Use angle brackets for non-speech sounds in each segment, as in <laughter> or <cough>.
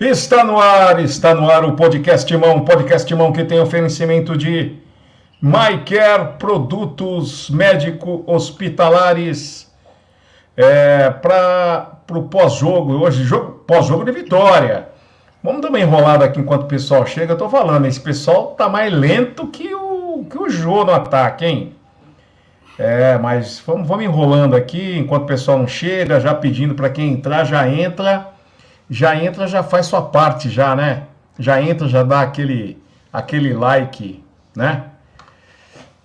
Está no ar, está no ar o podcast Mão, podcast Mão que tem oferecimento de MyCare, produtos médico-hospitalares é, para o pós-jogo, hoje jogo, pós-jogo de vitória. Vamos dar uma enrolada aqui enquanto o pessoal chega. Eu tô falando, esse pessoal tá mais lento que o, que o Jô no ataque, hein? É, mas vamos, vamos enrolando aqui enquanto o pessoal não chega, já pedindo para quem entrar, já entra já entra, já faz sua parte, já, né? Já entra, já dá aquele, aquele like, né?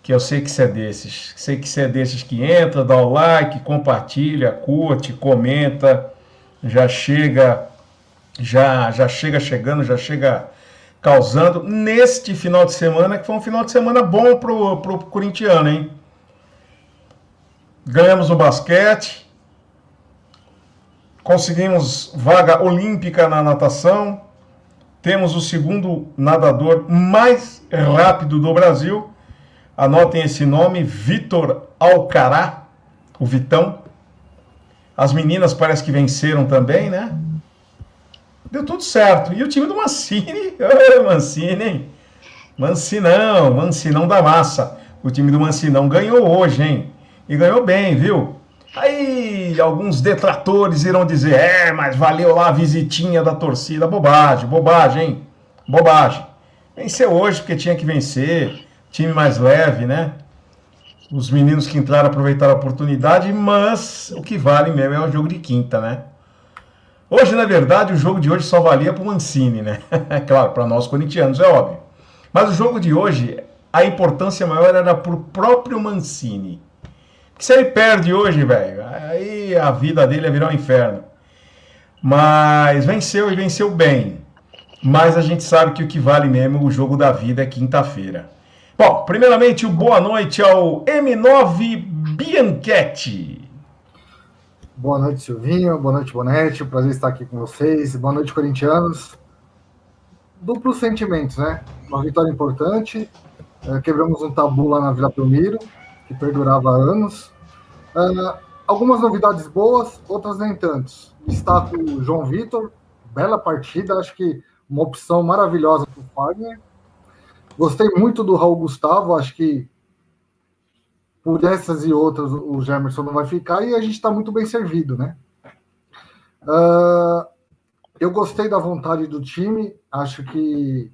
Que eu sei que você é desses. Sei que você é desses que entra, dá o like, compartilha, curte, comenta, já chega, já, já chega chegando, já chega causando neste final de semana, que foi um final de semana bom pro, pro corintiano, hein? Ganhamos no basquete, conseguimos vaga olímpica na natação, temos o segundo nadador mais rápido do Brasil. Anotem esse nome, Vitor Alcará, o Vitão. As meninas parece que venceram também, né? Deu tudo certo. E o time do Mancini, <laughs> Mancini, hein? Mancinão, Mancinão da massa. O time do Mancinão ganhou hoje, hein? E ganhou bem, viu? Aí alguns detratores irão dizer: é, mas valeu lá a visitinha da torcida. Bobagem, bobagem, hein? Bobagem. Venceu hoje porque tinha que vencer. Time mais leve, né? Os meninos que entraram aproveitaram a oportunidade, mas o que vale mesmo é o jogo de quinta, né? Hoje, na verdade, o jogo de hoje só valia para o Mancini, né? É <laughs> claro, para nós corintianos, é óbvio. Mas o jogo de hoje, a importância maior era para o próprio Mancini. Se ele perde hoje, velho, aí a vida dele é virar um inferno. Mas venceu e venceu bem. Mas a gente sabe que o que vale mesmo o jogo da vida é quinta-feira. Bom, primeiramente, boa noite ao M9 Bianchetti. Boa noite, Silvinho. Boa noite, Bonete. Prazer estar aqui com vocês. Boa noite, corintianos. Duplos sentimentos, né? Uma vitória importante. É, quebramos um tabu lá na Vila Belmiro que perdurava há anos. Uh, algumas novidades boas, outras nem tantos. Destaco o João Vitor, bela partida, acho que uma opção maravilhosa para o Fagner. Gostei muito do Raul Gustavo, acho que por essas e outras o Gemerson não vai ficar e a gente está muito bem servido, né? Uh, eu gostei da vontade do time, acho que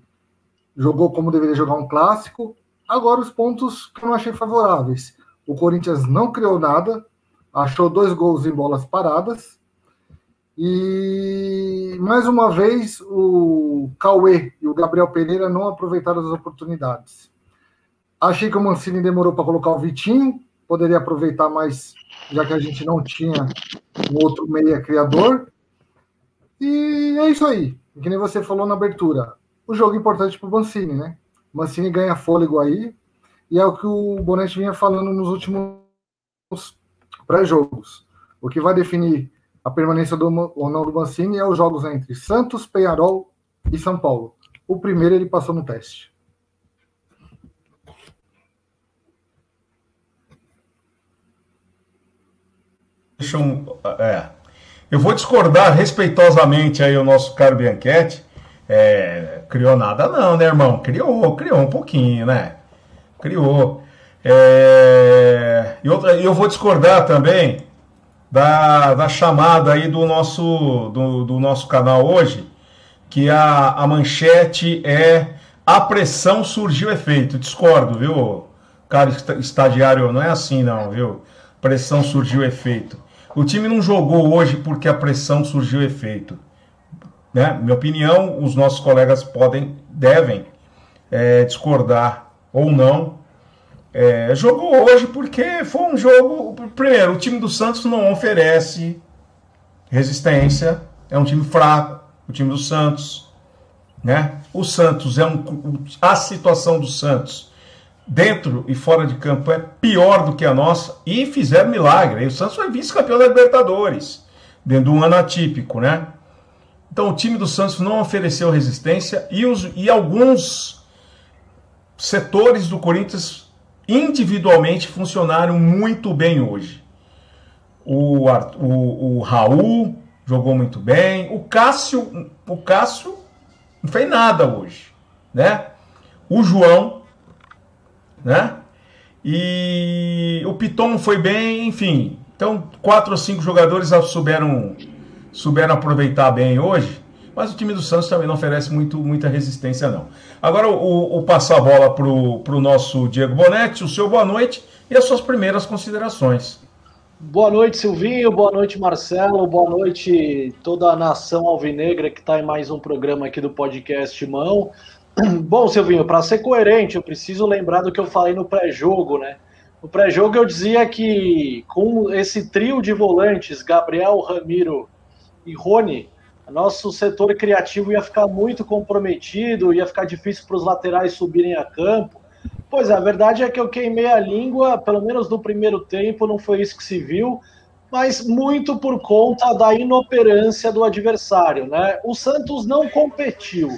jogou como deveria jogar um clássico. Agora, os pontos que eu não achei favoráveis. O Corinthians não criou nada, achou dois gols em bolas paradas. E mais uma vez o Cauê e o Gabriel Pereira não aproveitaram as oportunidades. Achei que o Mancini demorou para colocar o Vitinho, poderia aproveitar mais, já que a gente não tinha um outro meia criador. E é isso aí. Que nem você falou na abertura. O jogo importante para o Mancini, né? Mancini ganha fôlego aí, e é o que o Bonetti vinha falando nos últimos pré-jogos. O que vai definir a permanência do, ou não do Mancini é os jogos entre Santos, Penharol e São Paulo. O primeiro ele passou no teste. Deixa eu, é, eu vou discordar respeitosamente aí o nosso caro Bianchetti. É, criou nada não, né, irmão? Criou, criou um pouquinho, né? Criou. É, e outra, eu vou discordar também da, da chamada aí do nosso, do, do nosso canal hoje, que a, a manchete é a pressão surgiu efeito. Discordo, viu? Cara, estagiário, não é assim não, viu? Pressão surgiu efeito. O time não jogou hoje porque a pressão surgiu efeito né? Minha opinião, os nossos colegas podem, devem é, discordar ou não. É, jogou hoje porque foi um jogo. Primeiro, o time do Santos não oferece resistência, é um time fraco, o time do Santos. Né? O Santos é um. A situação do Santos dentro e fora de campo é pior do que a nossa e fizeram milagre. E o Santos foi vice-campeão da Libertadores, dentro de um ano atípico, né? Então o time do Santos não ofereceu resistência e, os, e alguns setores do Corinthians individualmente funcionaram muito bem hoje. O, o, o Raul, jogou muito bem. O Cássio, o Cássio não fez nada hoje, né? O João, né? E o Piton foi bem, enfim. Então, quatro ou cinco jogadores souberam, souberam aproveitar bem hoje. Mas o time do Santos também não oferece muito, muita resistência, não. Agora, o, o passar a bola para o nosso Diego Bonetti, o seu boa noite e as suas primeiras considerações. Boa noite, Silvinho. Boa noite, Marcelo. Boa noite, toda a nação alvinegra que está em mais um programa aqui do podcast Mão. <clears throat> Bom, Silvinho, para ser coerente, eu preciso lembrar do que eu falei no pré-jogo, né? No pré-jogo eu dizia que com esse trio de volantes, Gabriel, Ramiro e Rony, nosso setor criativo ia ficar muito comprometido, ia ficar difícil para os laterais subirem a campo. Pois é, a verdade é que eu queimei a língua, pelo menos no primeiro tempo, não foi isso que se viu, mas muito por conta da inoperância do adversário, né? O Santos não competiu.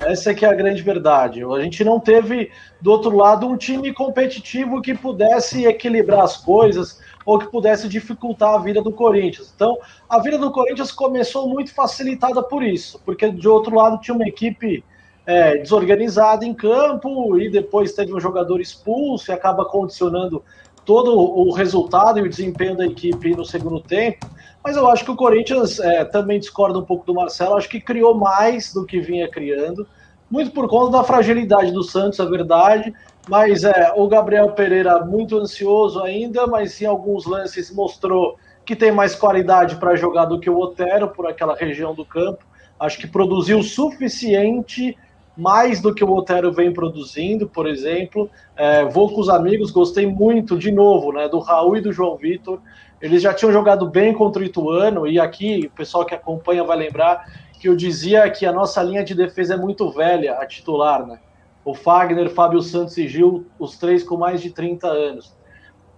Essa é que é a grande verdade. A gente não teve, do outro lado, um time competitivo que pudesse equilibrar as coisas, ou que pudesse dificultar a vida do Corinthians. Então, a vida do Corinthians começou muito facilitada por isso, porque de outro lado tinha uma equipe é, desorganizada em campo e depois teve um jogador expulso e acaba condicionando todo o resultado e o desempenho da equipe no segundo tempo. Mas eu acho que o Corinthians é, também discorda um pouco do Marcelo, acho que criou mais do que vinha criando, muito por conta da fragilidade do Santos, é verdade, mas é, o Gabriel Pereira muito ansioso ainda, mas em alguns lances mostrou que tem mais qualidade para jogar do que o Otero por aquela região do campo. Acho que produziu o suficiente, mais do que o Otero vem produzindo, por exemplo. É, vou com os amigos, gostei muito, de novo, né, do Raul e do João Vitor. Eles já tinham jogado bem contra o Ituano, e aqui o pessoal que acompanha vai lembrar que eu dizia que a nossa linha de defesa é muito velha, a titular, né? O Fagner, Fábio Santos e Gil, os três com mais de 30 anos.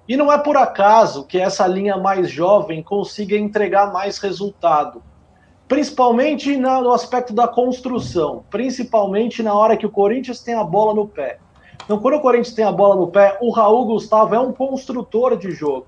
E não é por acaso que essa linha mais jovem consiga entregar mais resultado, principalmente no aspecto da construção, principalmente na hora que o Corinthians tem a bola no pé. Então, quando o Corinthians tem a bola no pé, o Raul Gustavo é um construtor de jogo.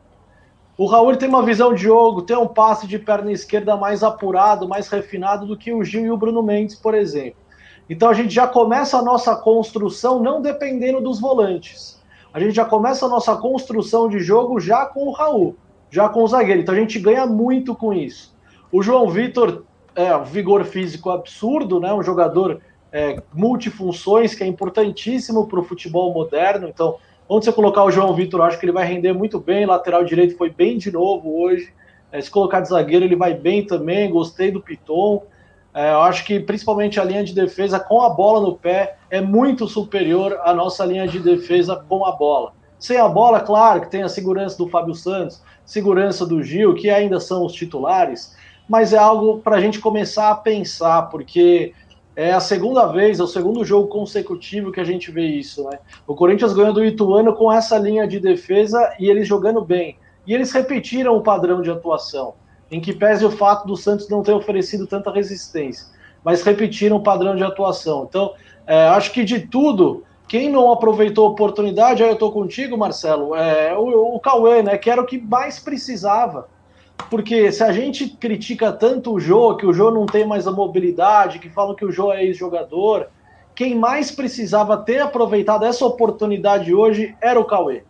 O Raul tem uma visão de jogo, tem um passe de perna esquerda mais apurado, mais refinado do que o Gil e o Bruno Mendes, por exemplo. Então a gente já começa a nossa construção não dependendo dos volantes. A gente já começa a nossa construção de jogo já com o Raul, já com o zagueiro. Então a gente ganha muito com isso. O João Vitor é um vigor físico absurdo, né? Um jogador é, multifunções que é importantíssimo para o futebol moderno. Então, onde você colocar o João Vitor, acho que ele vai render muito bem. Lateral direito foi bem de novo hoje. É, se colocar de zagueiro, ele vai bem também. Gostei do Piton. É, eu acho que principalmente a linha de defesa com a bola no pé é muito superior à nossa linha de defesa com a bola. Sem a bola, claro que tem a segurança do Fábio Santos, segurança do Gil, que ainda são os titulares, mas é algo para a gente começar a pensar, porque é a segunda vez, é o segundo jogo consecutivo que a gente vê isso. Né? O Corinthians ganhou do Ituano com essa linha de defesa e eles jogando bem. E eles repetiram o padrão de atuação em que pese o fato do Santos não ter oferecido tanta resistência, mas repetiram o padrão de atuação. Então, é, acho que de tudo, quem não aproveitou a oportunidade, aí eu estou contigo, Marcelo, é o, o Cauê, né, que era o que mais precisava. Porque se a gente critica tanto o Jô, que o Jô não tem mais a mobilidade, que falam que o Jô é ex-jogador, quem mais precisava ter aproveitado essa oportunidade hoje era o Cauê.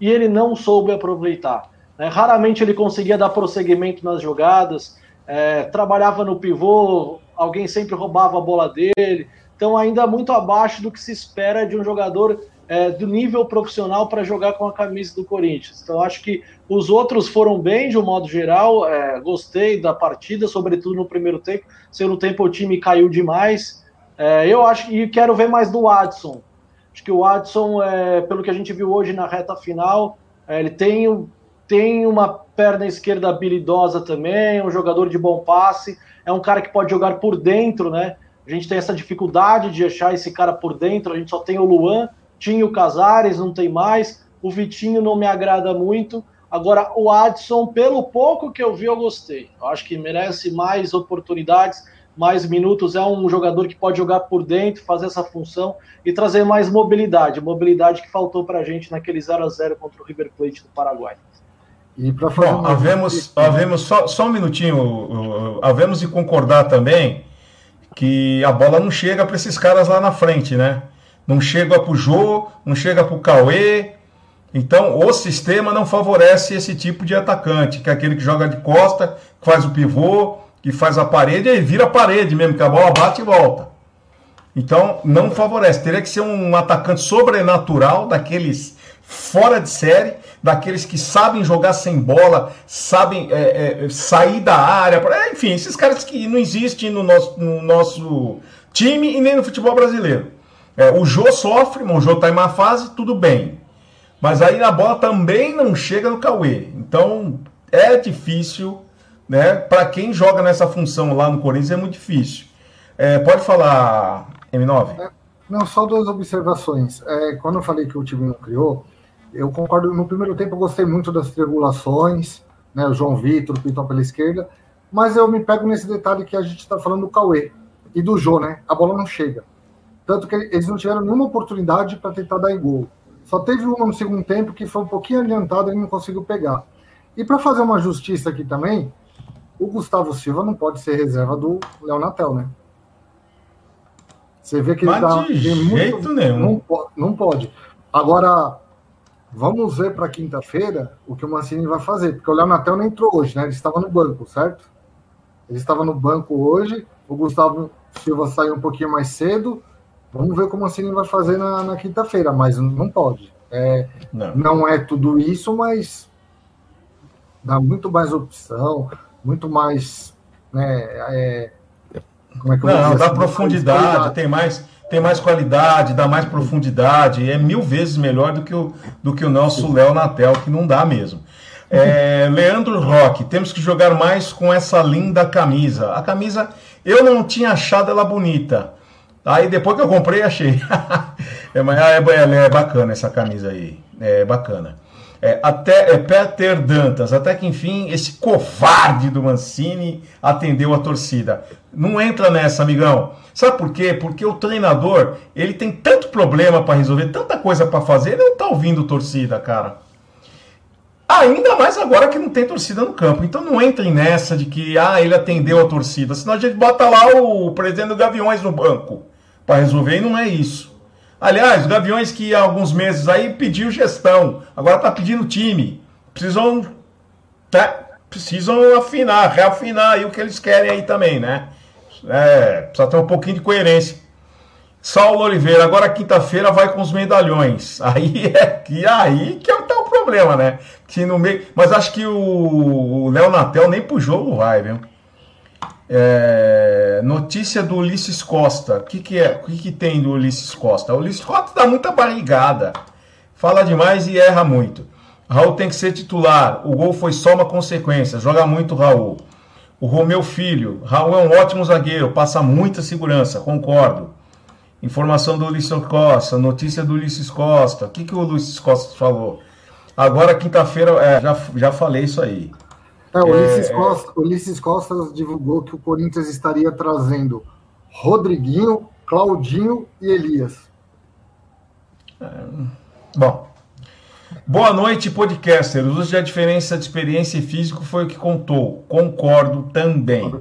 E ele não soube aproveitar. Né? Raramente ele conseguia dar prosseguimento nas jogadas, é, trabalhava no pivô, alguém sempre roubava a bola dele. Então, ainda muito abaixo do que se espera de um jogador é, do nível profissional para jogar com a camisa do Corinthians. Então, acho que os outros foram bem de um modo geral. É, gostei da partida, sobretudo no primeiro tempo. Segundo tempo, o time caiu demais. É, eu acho e quero ver mais do Adson. Acho que o Adson, é, pelo que a gente viu hoje na reta final, é, ele tem tem uma perna esquerda habilidosa também, um jogador de bom passe, é um cara que pode jogar por dentro, né? A gente tem essa dificuldade de achar esse cara por dentro, a gente só tem o Luan, tinha o Casares, não tem mais, o Vitinho não me agrada muito. Agora, o Adson, pelo pouco que eu vi, eu gostei. Eu acho que merece mais oportunidades, mais minutos. É um jogador que pode jogar por dentro, fazer essa função e trazer mais mobilidade. Mobilidade que faltou para a gente naquele 0 a 0 contra o River Plate do Paraguai. E para fazer Bom, havemos, havemos só, só um minutinho, havemos de concordar também que a bola não chega para esses caras lá na frente, né? Não chega para o Jô, não chega para o Cauê. Então, o sistema não favorece esse tipo de atacante, que é aquele que joga de costa, que faz o pivô, que faz a parede e vira a parede mesmo, que a bola bate e volta. Então, não favorece. Teria que ser um atacante sobrenatural, daqueles fora de série, daqueles que sabem jogar sem bola, sabem é, é, sair da área. É, enfim, esses caras que não existem no nosso, no nosso time e nem no futebol brasileiro. É, o Jô sofre, o Jô está em má fase, tudo bem. Mas aí a bola também não chega no Cauê. Então é difícil, né? Para quem joga nessa função lá no Corinthians é muito difícil. É, pode falar, M9? É, não, só duas observações. É, quando eu falei que o time não criou, eu concordo. No primeiro tempo, eu gostei muito das triangulações, né? O João Vitor, o Pitão pela esquerda. Mas eu me pego nesse detalhe que a gente está falando do Cauê e do Jô, né? A bola não chega. Tanto que eles não tiveram nenhuma oportunidade para tentar dar em gol. Só teve uma no segundo tempo que foi um pouquinho adiantado e não conseguiu pegar. E para fazer uma justiça aqui também, o Gustavo Silva não pode ser reserva do Léo Natel, né? Você vê que Mas ele tá. De jeito muito, nenhum. Não, não pode. Agora, vamos ver para quinta-feira o que o Mancini vai fazer, porque o Léo Natel não entrou hoje, né? Ele estava no banco, certo? Ele estava no banco hoje, o Gustavo Silva saiu um pouquinho mais cedo. Vamos ver como o Mancini vai fazer na, na quinta-feira, mas não pode. É, não. não é tudo isso, mas dá muito mais opção, muito mais. Né, é, como é que eu não, dá assim, profundidade, tem mais, tem mais qualidade, dá mais profundidade, é mil vezes melhor do que o, do que o nosso Léo Natel, que não dá mesmo. É, <laughs> Leandro Roque, temos que jogar mais com essa linda camisa. A camisa, eu não tinha achado ela bonita. Aí depois que eu comprei, achei. <laughs> é, é, é, bacana essa camisa aí. É bacana. É, até é, Peter Dantas, até que enfim, esse covarde do Mancini atendeu a torcida. Não entra nessa, amigão. Sabe por quê? Porque o treinador, ele tem tanto problema para resolver, tanta coisa para fazer, ele não tá ouvindo torcida, cara. Ainda mais agora que não tem torcida no campo. Então não entrem nessa de que ah, ele atendeu a torcida. Senão a gente bota lá o presidente do Gaviões no banco para resolver e não é isso. Aliás, o Gaviões que há alguns meses aí pediu gestão, agora está pedindo time. Precisam, tá, precisam afinar, reafinar aí o que eles querem aí também, né? É, precisa ter um pouquinho de coerência. Saulo Oliveira, agora quinta-feira vai com os medalhões. <laughs> Aí é que aí que é tá o problema, né? Que no meio, mas acho que o Léo Natel nem pro jogo vai, viu? É, notícia do Ulisses Costa. O que, que é? O que, que tem do Ulisses Costa? O Ulisses Costa dá muita barrigada. Fala demais e erra muito. Raul tem que ser titular. O gol foi só uma consequência. Joga muito, Raul. O Romeu Filho. Raul é um ótimo zagueiro. Passa muita segurança. Concordo. Informação do Ulisses Costa. Notícia do Ulisses Costa. O que, que o Ulisses Costa falou? Agora, quinta-feira, é, já, já falei isso aí. É, o Ulisses, é... Costa, Ulisses Costa divulgou que o Corinthians estaria trazendo Rodriguinho, Claudinho e Elias. É... Bom. Boa noite, podcaster. Hoje a diferença de experiência e físico foi o que contou. Concordo também.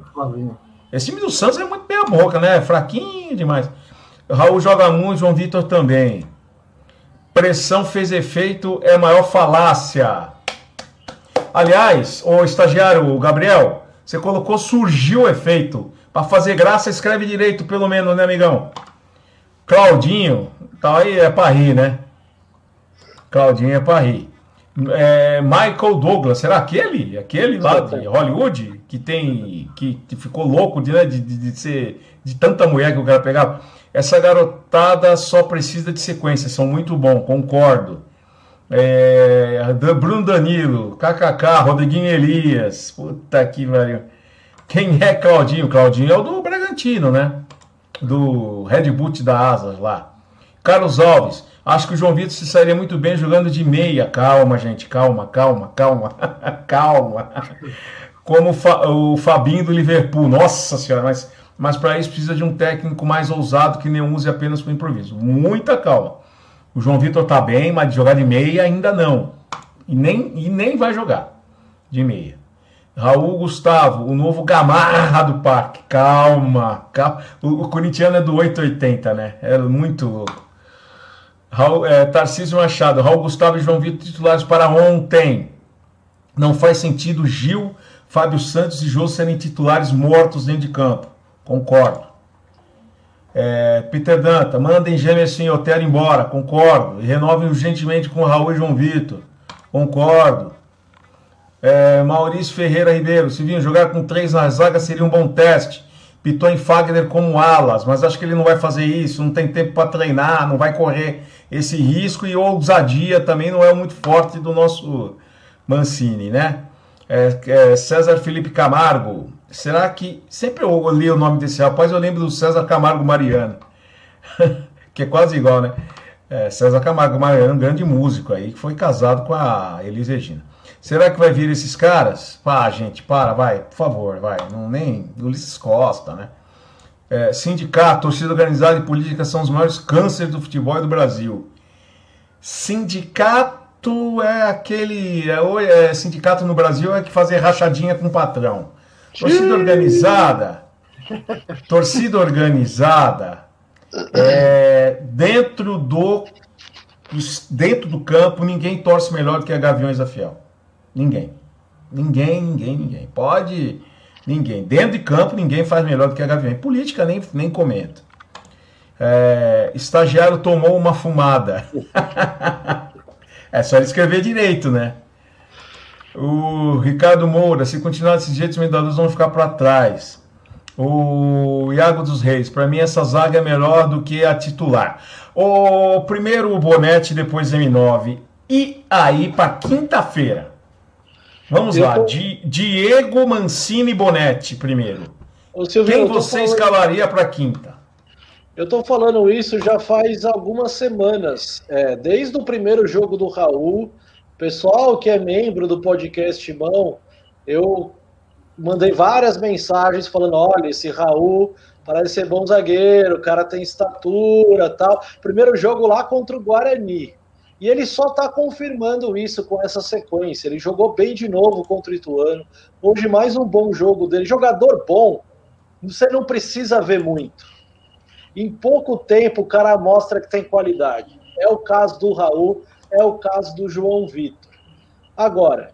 Esse time do Santos é muito meia boca, né? Fraquinho demais. Raul joga muito, João Vitor também. Pressão fez efeito, é maior falácia. Aliás, o estagiário Gabriel, você colocou surgiu o efeito. Para fazer graça, escreve direito, pelo menos, né, amigão? Claudinho, tá aí, é para rir, né? Claudinho é para rir. É, Michael Douglas, será aquele? Aquele lá de Hollywood que tem. que, que ficou louco de, né, de, de, de, ser. de tanta mulher que o cara pegava. Essa garotada só precisa de sequência, são muito bom, concordo. É, Bruno Danilo, KKK, Rodriguinho Elias. Puta que pariu. Quem é Claudinho? Claudinho é o do Bragantino, né? Do Red Bull da Asas lá. Carlos Alves. Acho que o João Vitor se sairia muito bem jogando de meia. Calma, gente. Calma, calma, calma. <laughs> calma. Como o Fabinho do Liverpool. Nossa senhora, mas, mas para isso precisa de um técnico mais ousado que nem use apenas para improviso. Muita calma. O João Vitor tá bem, mas de jogar de meia ainda não. E nem, e nem vai jogar. de meia. Raul Gustavo, o novo Gamarra do Parque. Calma, calma. O, o corintiano é do 880, né? É muito louco. Raul, é, Tarcísio Machado, Raul Gustavo e João Vitor titulares para ontem. Não faz sentido Gil, Fábio Santos e Jô serem titulares mortos dentro de campo. Concordo. É, Peter Danta, mandem Gemerson e Otero embora. Concordo. E renovem urgentemente com Raul e João Vitor. Concordo. É, Maurício Ferreira Ribeiro, Silvinho, jogar com três na zaga seria um bom teste. Piton e Fagner como alas, mas acho que ele não vai fazer isso, não tem tempo para treinar, não vai correr esse risco e ousadia também não é muito forte do nosso Mancini, né? É, é, César Felipe Camargo, será que. Sempre eu li o nome desse rapaz, eu lembro do César Camargo Mariano, <laughs> que é quase igual, né? É, César Camargo Mariano, um grande músico aí, que foi casado com a Elis Regina. Será que vai vir esses caras? Pá, gente, para, vai, por favor, vai. Não nem Ulisses Costa, né? É, sindicato, torcida organizada e política são os maiores cânceres do futebol do Brasil. Sindicato é aquele. É, é, sindicato no Brasil é que fazer rachadinha com o patrão. Torcida organizada. Torcida organizada. É, dentro do dentro do campo, ninguém torce melhor do que a Gaviões da Fiel. Ninguém. Ninguém, ninguém, ninguém. Pode. Ninguém. Dentro de campo, ninguém faz melhor do que a Gaviões. Política, nem, nem comenta. É, estagiário tomou uma fumada. <laughs> é só ele escrever direito, né? O Ricardo Moura, se continuar desse jeito, os medalhões vão ficar para trás. O Iago dos Reis, para mim essa zaga é melhor do que a titular. O primeiro o Bonete, depois M9. E aí para quinta-feira. Vamos Eu lá, tô... Di Diego Mancini Bonetti primeiro. Silvio, Quem você falando... escalaria para quinta? Eu estou falando isso já faz algumas semanas. É, desde o primeiro jogo do Raul, pessoal que é membro do podcast Mão, eu mandei várias mensagens falando: olha, esse Raul parece ser bom zagueiro, o cara tem estatura tal. Primeiro jogo lá contra o Guarani. E ele só está confirmando isso com essa sequência. Ele jogou bem de novo contra o Ituano. Hoje, mais um bom jogo dele. Jogador bom, você não precisa ver muito. Em pouco tempo, o cara mostra que tem qualidade. É o caso do Raul, é o caso do João Vitor. Agora,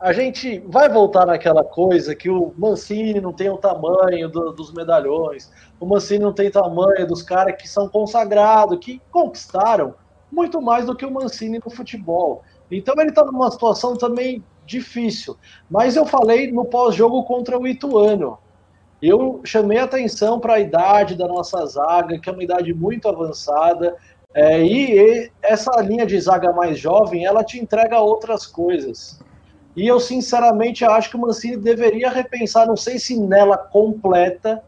a gente vai voltar naquela coisa que o Mancini não tem o tamanho do, dos medalhões, o Mancini não tem tamanho dos caras que são consagrados, que conquistaram muito mais do que o Mancini no futebol. Então ele está numa situação também difícil. Mas eu falei no pós-jogo contra o Ituano. Eu chamei atenção para a idade da nossa zaga, que é uma idade muito avançada. É, e, e essa linha de zaga mais jovem, ela te entrega outras coisas. E eu, sinceramente, acho que o Mancini deveria repensar, não sei se nela completa,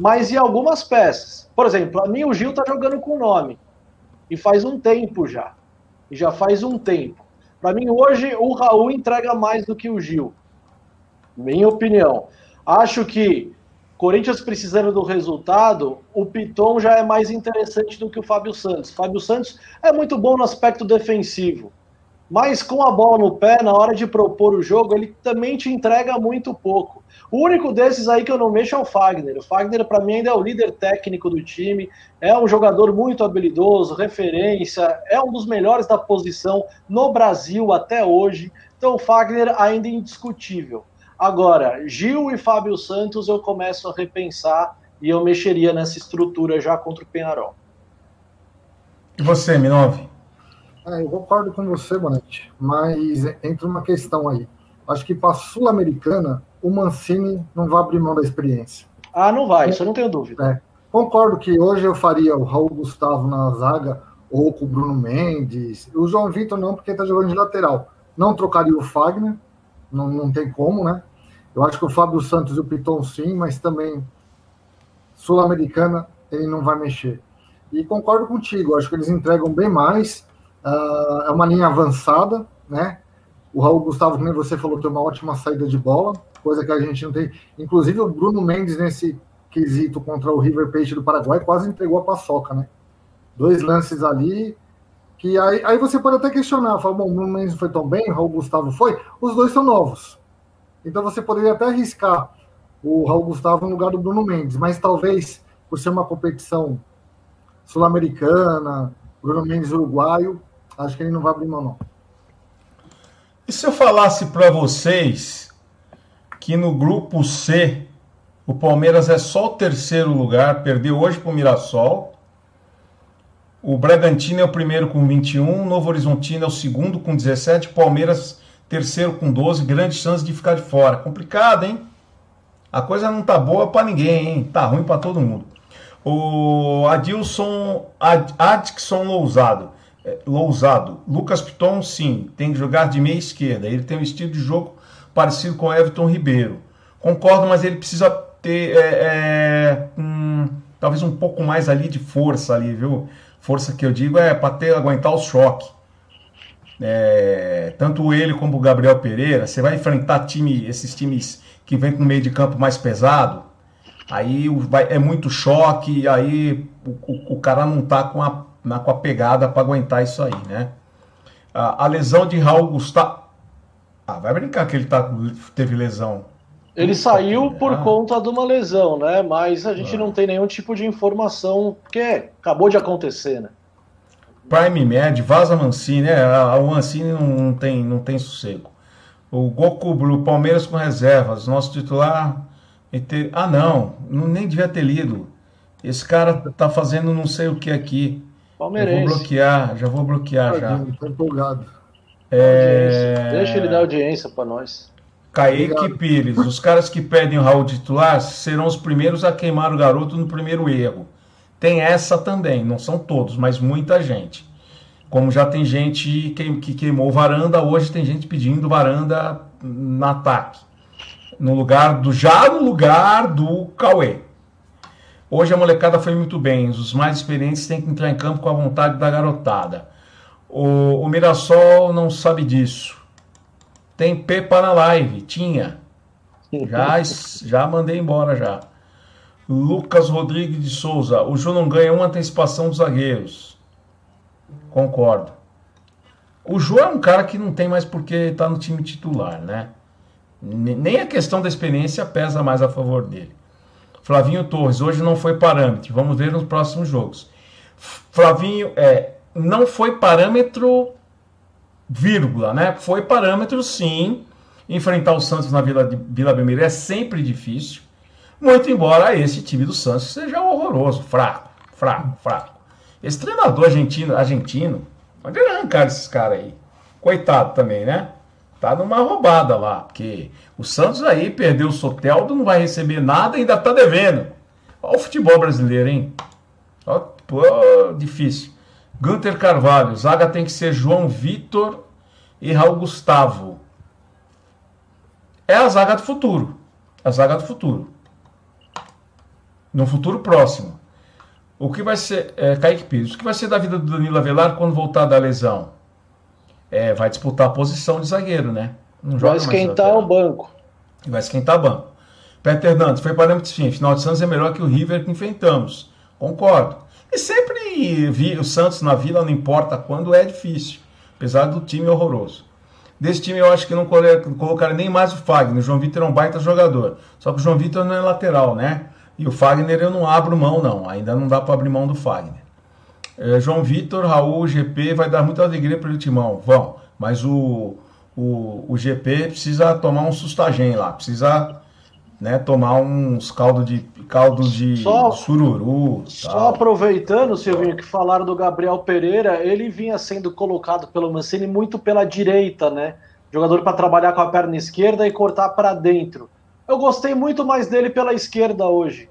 mas em algumas peças. Por exemplo, a mim o Gil tá jogando com nome. E faz um tempo já. E já faz um tempo. Para mim, hoje, o Raul entrega mais do que o Gil. Minha opinião. Acho que Corinthians precisando do resultado, o Piton já é mais interessante do que o Fábio Santos. Fábio Santos é muito bom no aspecto defensivo. Mas com a bola no pé, na hora de propor o jogo, ele também te entrega muito pouco. O único desses aí que eu não mexo é o Fagner. O Fagner, para mim, ainda é o líder técnico do time, é um jogador muito habilidoso, referência, é um dos melhores da posição no Brasil até hoje. Então, o Fagner ainda é indiscutível. Agora, Gil e Fábio Santos eu começo a repensar e eu mexeria nessa estrutura já contra o Penharol. E você, Minove? É, eu concordo com você, Bonete, mas entra uma questão aí. Acho que para a Sul-Americana, o Mancini não vai abrir mão da experiência. Ah, não vai, isso eu não tenho dúvida. É, concordo que hoje eu faria o Raul Gustavo na zaga, ou com o Bruno Mendes. O João Vitor não, porque está jogando de lateral. Não trocaria o Fagner, não, não tem como, né? Eu acho que o Fábio Santos e o Piton sim, mas também Sul-Americana ele não vai mexer. E concordo contigo, acho que eles entregam bem mais. Uh, é uma linha avançada, né? O Raul Gustavo, como você falou, tem uma ótima saída de bola, coisa que a gente não tem. Inclusive, o Bruno Mendes, nesse quesito contra o River Plate do Paraguai, quase entregou a paçoca, né? Dois lances ali, que aí, aí você pode até questionar, falar, bom, o Bruno Mendes foi tão bem, o Raul Gustavo foi, os dois são novos. Então você poderia até arriscar o Raul Gustavo no lugar do Bruno Mendes, mas talvez por ser uma competição sul-americana, Bruno Mendes uruguaio, acho que ele não vai abrir mão, não. E se eu falasse para vocês que no grupo C o Palmeiras é só o terceiro lugar, perdeu hoje para o Mirassol. O Bragantino é o primeiro com 21, o Novo Horizontino é o segundo com 17, o Palmeiras terceiro com 12, grande chance de ficar de fora. Complicado, hein? A coisa não tá boa para ninguém, hein? Tá ruim para todo mundo. O Adilson Ad, Adkson Lousado, é, Lousado. Lucas Piton, sim, tem que jogar de meia esquerda. Ele tem um estilo de jogo parecido com o Everton Ribeiro. Concordo, mas ele precisa ter é, é, um, talvez um pouco mais ali de força ali, viu? Força que eu digo é para ter aguentar o choque. É, tanto ele como o Gabriel Pereira, você vai enfrentar time, esses times que vem com meio de campo mais pesado, aí vai, é muito choque, aí o, o, o, cara não tá com a, na, com a pegada para aguentar isso aí, né? A, a, lesão de Raul Gustavo. Ah, vai brincar que ele tá, teve lesão. Ele saiu por ah. conta de uma lesão, né? Mas a gente ah. não tem nenhum tipo de informação, porque acabou de acontecer, né? Prime Med, Vaza Mancini, né? O Mancini não, tem, não tem sossego. O Goku Blue, Palmeiras com reservas, nosso titular. Ah, não, nem devia ter lido. Esse cara tá fazendo não sei o que aqui. Palmeirense. Eu vou bloquear, já vou bloquear já. Tô empolgado. É... Deixa ele dar audiência para nós. Kaique Pires, os caras que pedem o Raul titular serão os primeiros a queimar o garoto no primeiro erro. Tem essa também, não são todos, mas muita gente. Como já tem gente que, queimou varanda, hoje tem gente pedindo varanda no ataque. No lugar do. Já no lugar do Cauê. Hoje a molecada foi muito bem. Os mais experientes têm que entrar em campo com a vontade da garotada. O, o Mirassol não sabe disso. Tem Pepa na live. Tinha. Já, <laughs> já mandei embora já. Lucas Rodrigues de Souza. O Ju não ganha uma antecipação dos zagueiros. Concordo. O Ju é um cara que não tem mais porque está no time titular, né? Nem a questão da experiência pesa mais a favor dele. Flavinho Torres, hoje não foi parâmetro. Vamos ver nos próximos jogos. Flavinho, é, não foi parâmetro vírgula, né? Foi parâmetro, sim. Enfrentar o Santos na Vila, Vila Belmiro é sempre difícil. Muito embora esse time do Santos seja horroroso, fraco, fraco, fraco. Esse treinador argentino, argentino, arrancar esses caras aí? Coitado também, né? Tá numa roubada lá, porque o Santos aí perdeu o Soteldo, não vai receber nada, ainda tá devendo. Olha o futebol brasileiro, hein? Ó, pô, difícil. Gunter Carvalho, zaga tem que ser João Vitor e Raul Gustavo. É a zaga do futuro. A zaga do futuro. No futuro próximo. O que vai ser. É, Kaique Pires, o que vai ser da vida do Danilo Avelar quando voltar da lesão? É, vai disputar a posição de zagueiro, né? Não vai esquentar o banco. Vai esquentar o banco. Peter Hernandes, foi parâmetro fim. Final de Santos é melhor que o River que enfrentamos. Concordo. E sempre vi o Santos na Vila, não importa quando, é difícil. Apesar do time horroroso. Desse time eu acho que não colocaram nem mais o Fagner. O João Vitor é um baita jogador. Só que o João Vitor não é lateral, né? E o Fagner eu não abro mão, não. Ainda não dá para abrir mão do Fagner. É, João Vitor, Raul, GP vai dar muita alegria para o Timão. Vão. Mas o, o, o GP precisa tomar um sustagem lá. Precisa né, tomar uns caldos de caldo de só, sururu. Só tal. aproveitando, Silvinho, que falaram do Gabriel Pereira, ele vinha sendo colocado pelo Mancini muito pela direita, né? Jogador para trabalhar com a perna esquerda e cortar para dentro. Eu gostei muito mais dele pela esquerda hoje.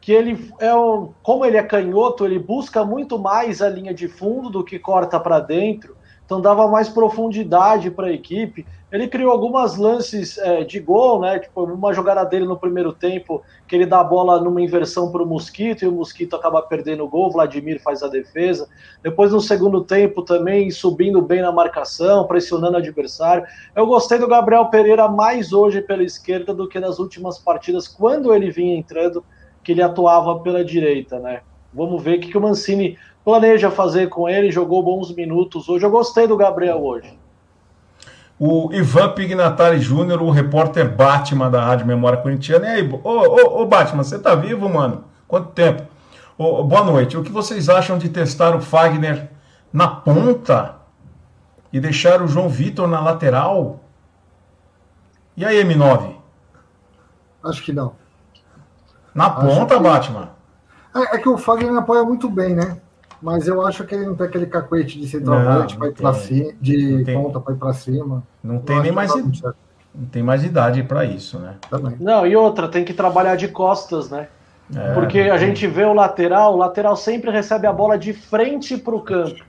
Que ele é um, como ele é canhoto, ele busca muito mais a linha de fundo do que corta para dentro. Então dava mais profundidade para a equipe. Ele criou algumas lances é, de gol, né? Tipo, uma jogada dele no primeiro tempo, que ele dá a bola numa inversão para o Mosquito e o Mosquito acaba perdendo o gol, Vladimir faz a defesa. Depois, no segundo tempo, também subindo bem na marcação, pressionando o adversário. Eu gostei do Gabriel Pereira mais hoje pela esquerda do que nas últimas partidas, quando ele vinha entrando, que ele atuava pela direita, né? Vamos ver o que, que o Mancini planeja fazer com ele. Jogou bons minutos hoje. Eu gostei do Gabriel hoje. o Ivan Pignatari Júnior, o repórter Batman da Rádio Memória Corintiana. E aí, ô, ô, ô Batman, você tá vivo, mano? Quanto tempo? Ô, boa noite. O que vocês acham de testar o Fagner na ponta e deixar o João Vitor na lateral? E aí, M9? Acho que não. Na ponta, que... Batman? É, é, que o Fagner apoia muito bem, né? Mas eu acho que ele não tem aquele cacuete de centroavante para ir para cima, de ponta para ir para cima. Não tem nem mais idade. Não tem mais idade para isso, né? Também. Não, e outra, tem que trabalhar de costas, né? É, Porque a gente vê o lateral, o lateral sempre recebe a bola de frente para o campo.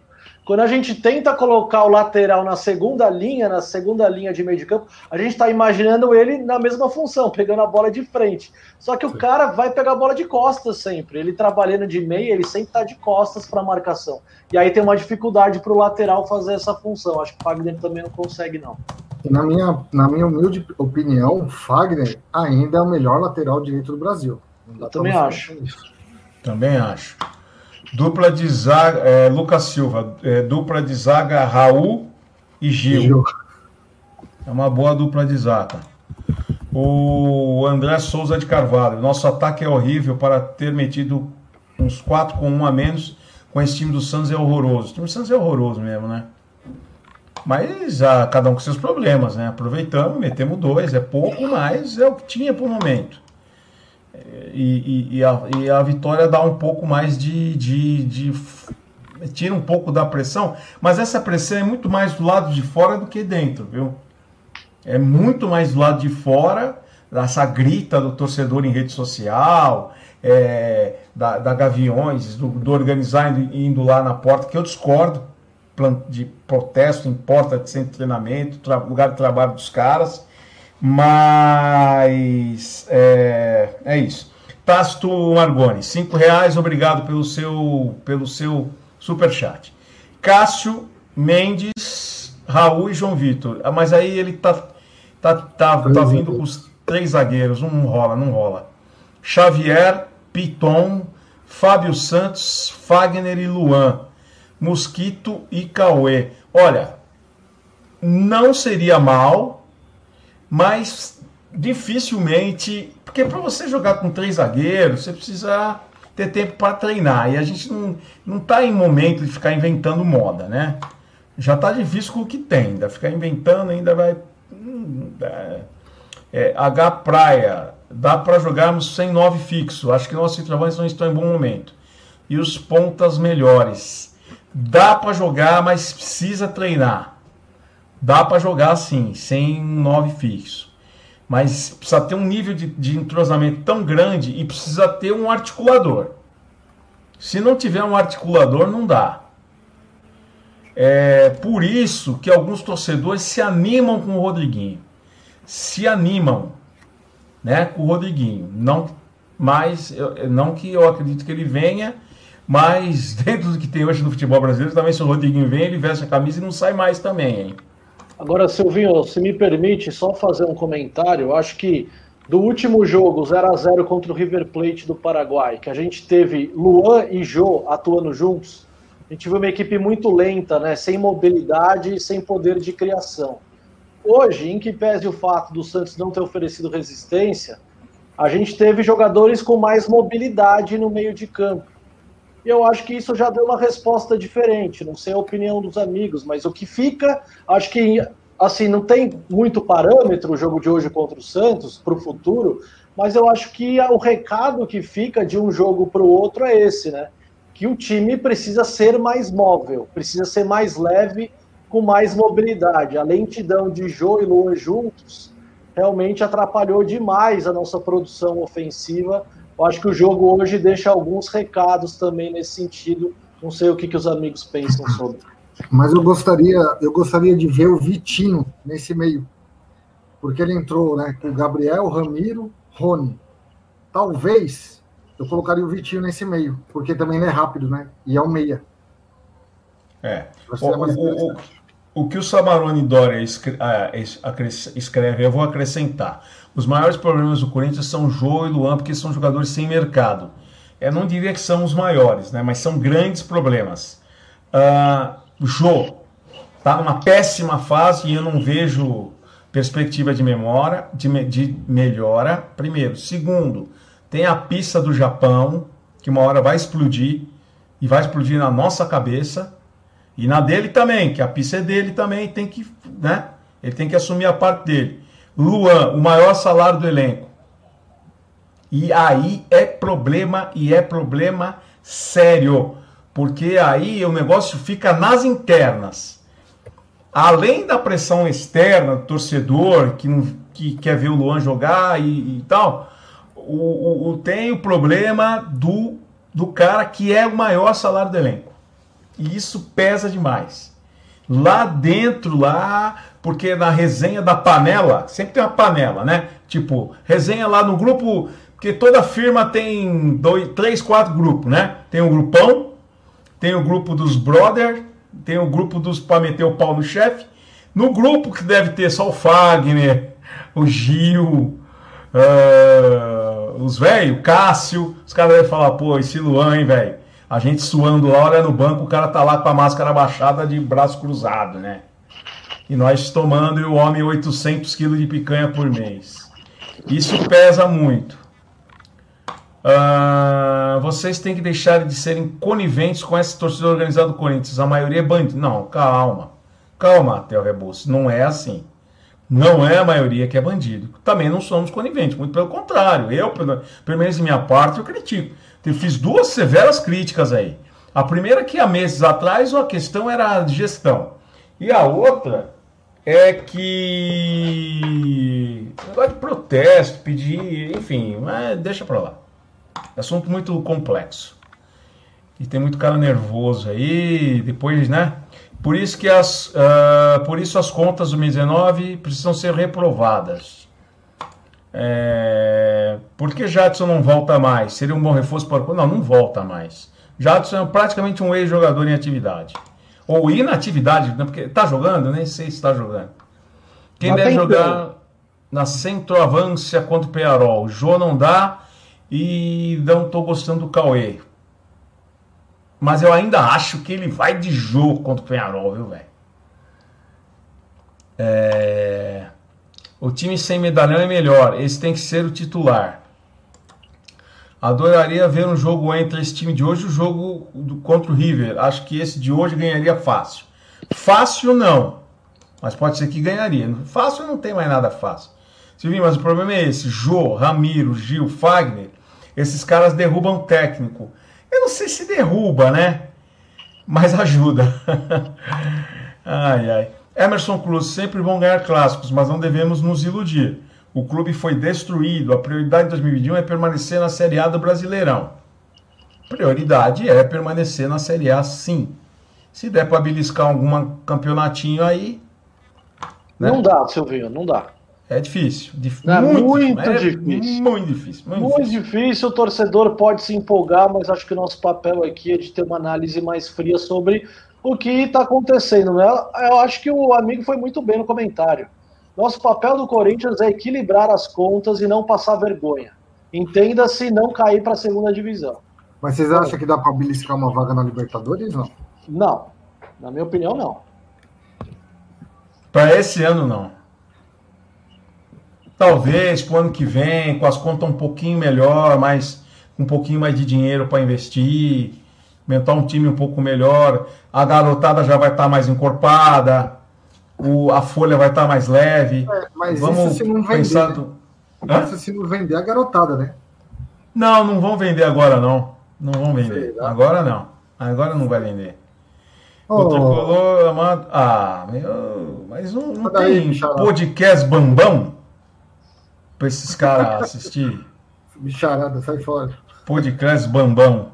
Quando a gente tenta colocar o lateral na segunda linha, na segunda linha de meio de campo, a gente está imaginando ele na mesma função, pegando a bola de frente. Só que o cara vai pegar a bola de costas sempre. Ele trabalhando de meia, ele sempre está de costas para a marcação. E aí tem uma dificuldade para o lateral fazer essa função. Acho que o Fagner também não consegue, não. Na minha, na minha humilde opinião, Fagner ainda é o melhor lateral direito do Brasil. Eu também acho. Também acho. Dupla de zaga, é, Lucas Silva, é, dupla de zaga Raul e Gil. Gil. É uma boa dupla de zaga. O André Souza de Carvalho. Nosso ataque é horrível para ter metido uns 4 com 1 a menos. Com esse time do Santos é horroroso. O time do Santos é horroroso mesmo, né? Mas ah, cada um com seus problemas, né? Aproveitamos, metemos dois. É pouco, mas é o que tinha por momento e, e, a, e, a, vitória dá um pouco mais de, de, de, tira um pouco da pressão, mas essa pressão é muito mais do lado de fora do que dentro, viu? É muito mais do lado de fora, essa grita do torcedor em rede social, é, da, da, Gaviões, do, do organizar indo, indo, lá na porta, que eu discordo de protesto em porta de centro de treinamento, lugar de trabalho dos caras. Mas é, é isso. Tasto Margoni, cinco reais, obrigado pelo seu, pelo seu super chat. Cássio Mendes, Raul e João Vitor. Ah, mas aí ele tá, tá, tá, tá vindo com os três zagueiros, não rola, não rola. Xavier, Piton, Fábio Santos, Fagner e Luan, Mosquito e Cauê. Olha, não seria mal mas dificilmente. Porque para você jogar com três zagueiros, você precisa ter tempo para treinar. E a gente não, não tá em momento de ficar inventando moda, né? Já tá difícil com o que tem, ainda ficar inventando ainda vai. Hum, é, é, H Praia, dá para jogarmos sem nove fixo. Acho que nossos centroavantes não estão em bom momento. E os pontas melhores. Dá para jogar, mas precisa treinar. Dá para jogar sim, sem um 9 fixo. Mas precisa ter um nível de, de entrosamento tão grande e precisa ter um articulador. Se não tiver um articulador, não dá. É por isso que alguns torcedores se animam com o Rodriguinho. Se animam né, com o Rodriguinho. Não, mas, não que eu acredito que ele venha, mas <laughs> dentro do que tem hoje no futebol brasileiro, também se o Rodriguinho vem, ele veste a camisa e não sai mais também, hein? Agora, Silvinho, se me permite só fazer um comentário, eu acho que do último jogo 0 a 0 contra o River Plate do Paraguai, que a gente teve Luan e Jô atuando juntos, a gente viu uma equipe muito lenta, né, sem mobilidade e sem poder de criação. Hoje, em que pese o fato do Santos não ter oferecido resistência, a gente teve jogadores com mais mobilidade no meio de campo eu acho que isso já deu uma resposta diferente. Não sei a opinião dos amigos, mas o que fica, acho que assim não tem muito parâmetro o jogo de hoje contra o Santos para o futuro, mas eu acho que o recado que fica de um jogo para o outro é esse, né? Que o time precisa ser mais móvel, precisa ser mais leve, com mais mobilidade. A lentidão de Jô e Luan juntos realmente atrapalhou demais a nossa produção ofensiva eu acho que o jogo hoje deixa alguns recados também nesse sentido. Não sei o que, que os amigos pensam sobre. Mas eu gostaria, eu gostaria de ver o Vitinho nesse meio. Porque ele entrou né, com o Gabriel, Ramiro, Rony. Talvez eu colocaria o Vitinho nesse meio, porque também ele é rápido, né? E é um meia. É. O, o, o, o, que o Samarone Dória ah, escreve, eu vou acrescentar. Os maiores problemas do Corinthians são Jô e Luan, porque são jogadores sem mercado. Eu não diria que são os maiores, né? mas são grandes problemas. Uh, Jô, Está numa péssima fase e eu não vejo perspectiva de memória, de, de melhora. Primeiro. Segundo, tem a pista do Japão, que uma hora vai explodir, e vai explodir na nossa cabeça, e na dele também, que a pista é dele também, tem que, né? Ele tem que assumir a parte dele. Luan, o maior salário do elenco. E aí é problema, e é problema sério, porque aí o negócio fica nas internas além da pressão externa do torcedor que, não, que quer ver o Luan jogar e, e tal, o, o, o, tem o problema do, do cara que é o maior salário do elenco. E isso pesa demais. Lá dentro, lá, porque na resenha da panela, sempre tem uma panela, né? Tipo, resenha lá no grupo, porque toda firma tem dois, três, quatro grupos, né? Tem o grupão, tem o grupo dos brother, tem o grupo dos para meter o pau no chefe. No grupo que deve ter só o Fagner, o Gil, uh, os velhos, Cássio, os caras devem falar, pô, esse Luan, hein, velho? A gente suando lá, olha no banco, o cara tá lá com a máscara baixada de braço cruzado, né? E nós tomando e o homem 800 quilos de picanha por mês. Isso pesa muito. Uh, vocês têm que deixar de serem coniventes com essa torcida organizada do Corinthians. A maioria é bandido. Não, calma. Calma, Theo Rebus. Não é assim. Não é a maioria que é bandido. Também não somos coniventes, muito pelo contrário. Eu, pelo menos de minha parte, eu critico. Eu fiz duas severas críticas aí. A primeira que há meses atrás a questão era a gestão. E a outra é que negócio de protesto, pedir, enfim, mas deixa pra lá. Assunto muito complexo. E tem muito cara nervoso aí, depois, né? Por isso que as, uh, por isso as contas do 2019 precisam ser reprovadas. É, por que Jadson não volta mais? Seria um bom reforço para o Não, não volta mais. Jadson é praticamente um ex-jogador em atividade. Ou inatividade, né? porque está jogando, nem sei se está jogando. Quem Mas deve jogar na centroavância contra o Pearol? Jô não dá e não estou gostando do Cauê. Mas eu ainda acho que ele vai de jogo contra o Penharol, viu, velho? É... O time sem medalhão é melhor. Esse tem que ser o titular. Adoraria ver um jogo entre esse time de hoje e o jogo do, contra o River. Acho que esse de hoje ganharia fácil. Fácil não. Mas pode ser que ganharia. Fácil não tem mais nada fácil. Silvinho, mas o problema é esse. Jô, Ramiro, Gil, Fagner esses caras derrubam técnico. Eu não sei se derruba, né? Mas ajuda. <laughs> ai, ai. Emerson Cruz, sempre vão ganhar clássicos, mas não devemos nos iludir. O clube foi destruído. A prioridade de 2021 é permanecer na Série A do Brasileirão. Prioridade é permanecer na Série A, sim. Se der para beliscar algum campeonatinho aí. Né? Não dá, Silvinho, não dá. É difícil. Dif é muito, muito é difícil. Muito difícil. Muito, muito difícil. difícil. O torcedor pode se empolgar, mas acho que o nosso papel aqui é de ter uma análise mais fria sobre o que está acontecendo. Né? Eu acho que o amigo foi muito bem no comentário. Nosso papel do Corinthians é equilibrar as contas e não passar vergonha. Entenda-se não cair para a segunda divisão. Mas vocês acham que dá para beliscar uma vaga na Libertadores? Não. Não. Na minha opinião, não. Para esse ano, não. Talvez para o ano que vem, com as contas um pouquinho melhor, mais um pouquinho mais de dinheiro para investir, aumentar um time um pouco melhor, a garotada já vai estar tá mais encorpada, o, a folha vai estar tá mais leve. É, mas Vamos isso se não vender. Pensar. Né? Isso se não vender a garotada, né? Não, não vão vender agora não. Não vão vender. Sei, agora não. Agora não vai vender. Oh. O tricolor amado. Ah, meu. Mas não, não tem podcast bambão? para esses caras assistir. Bicharada, sai fora. Podcast Bambão.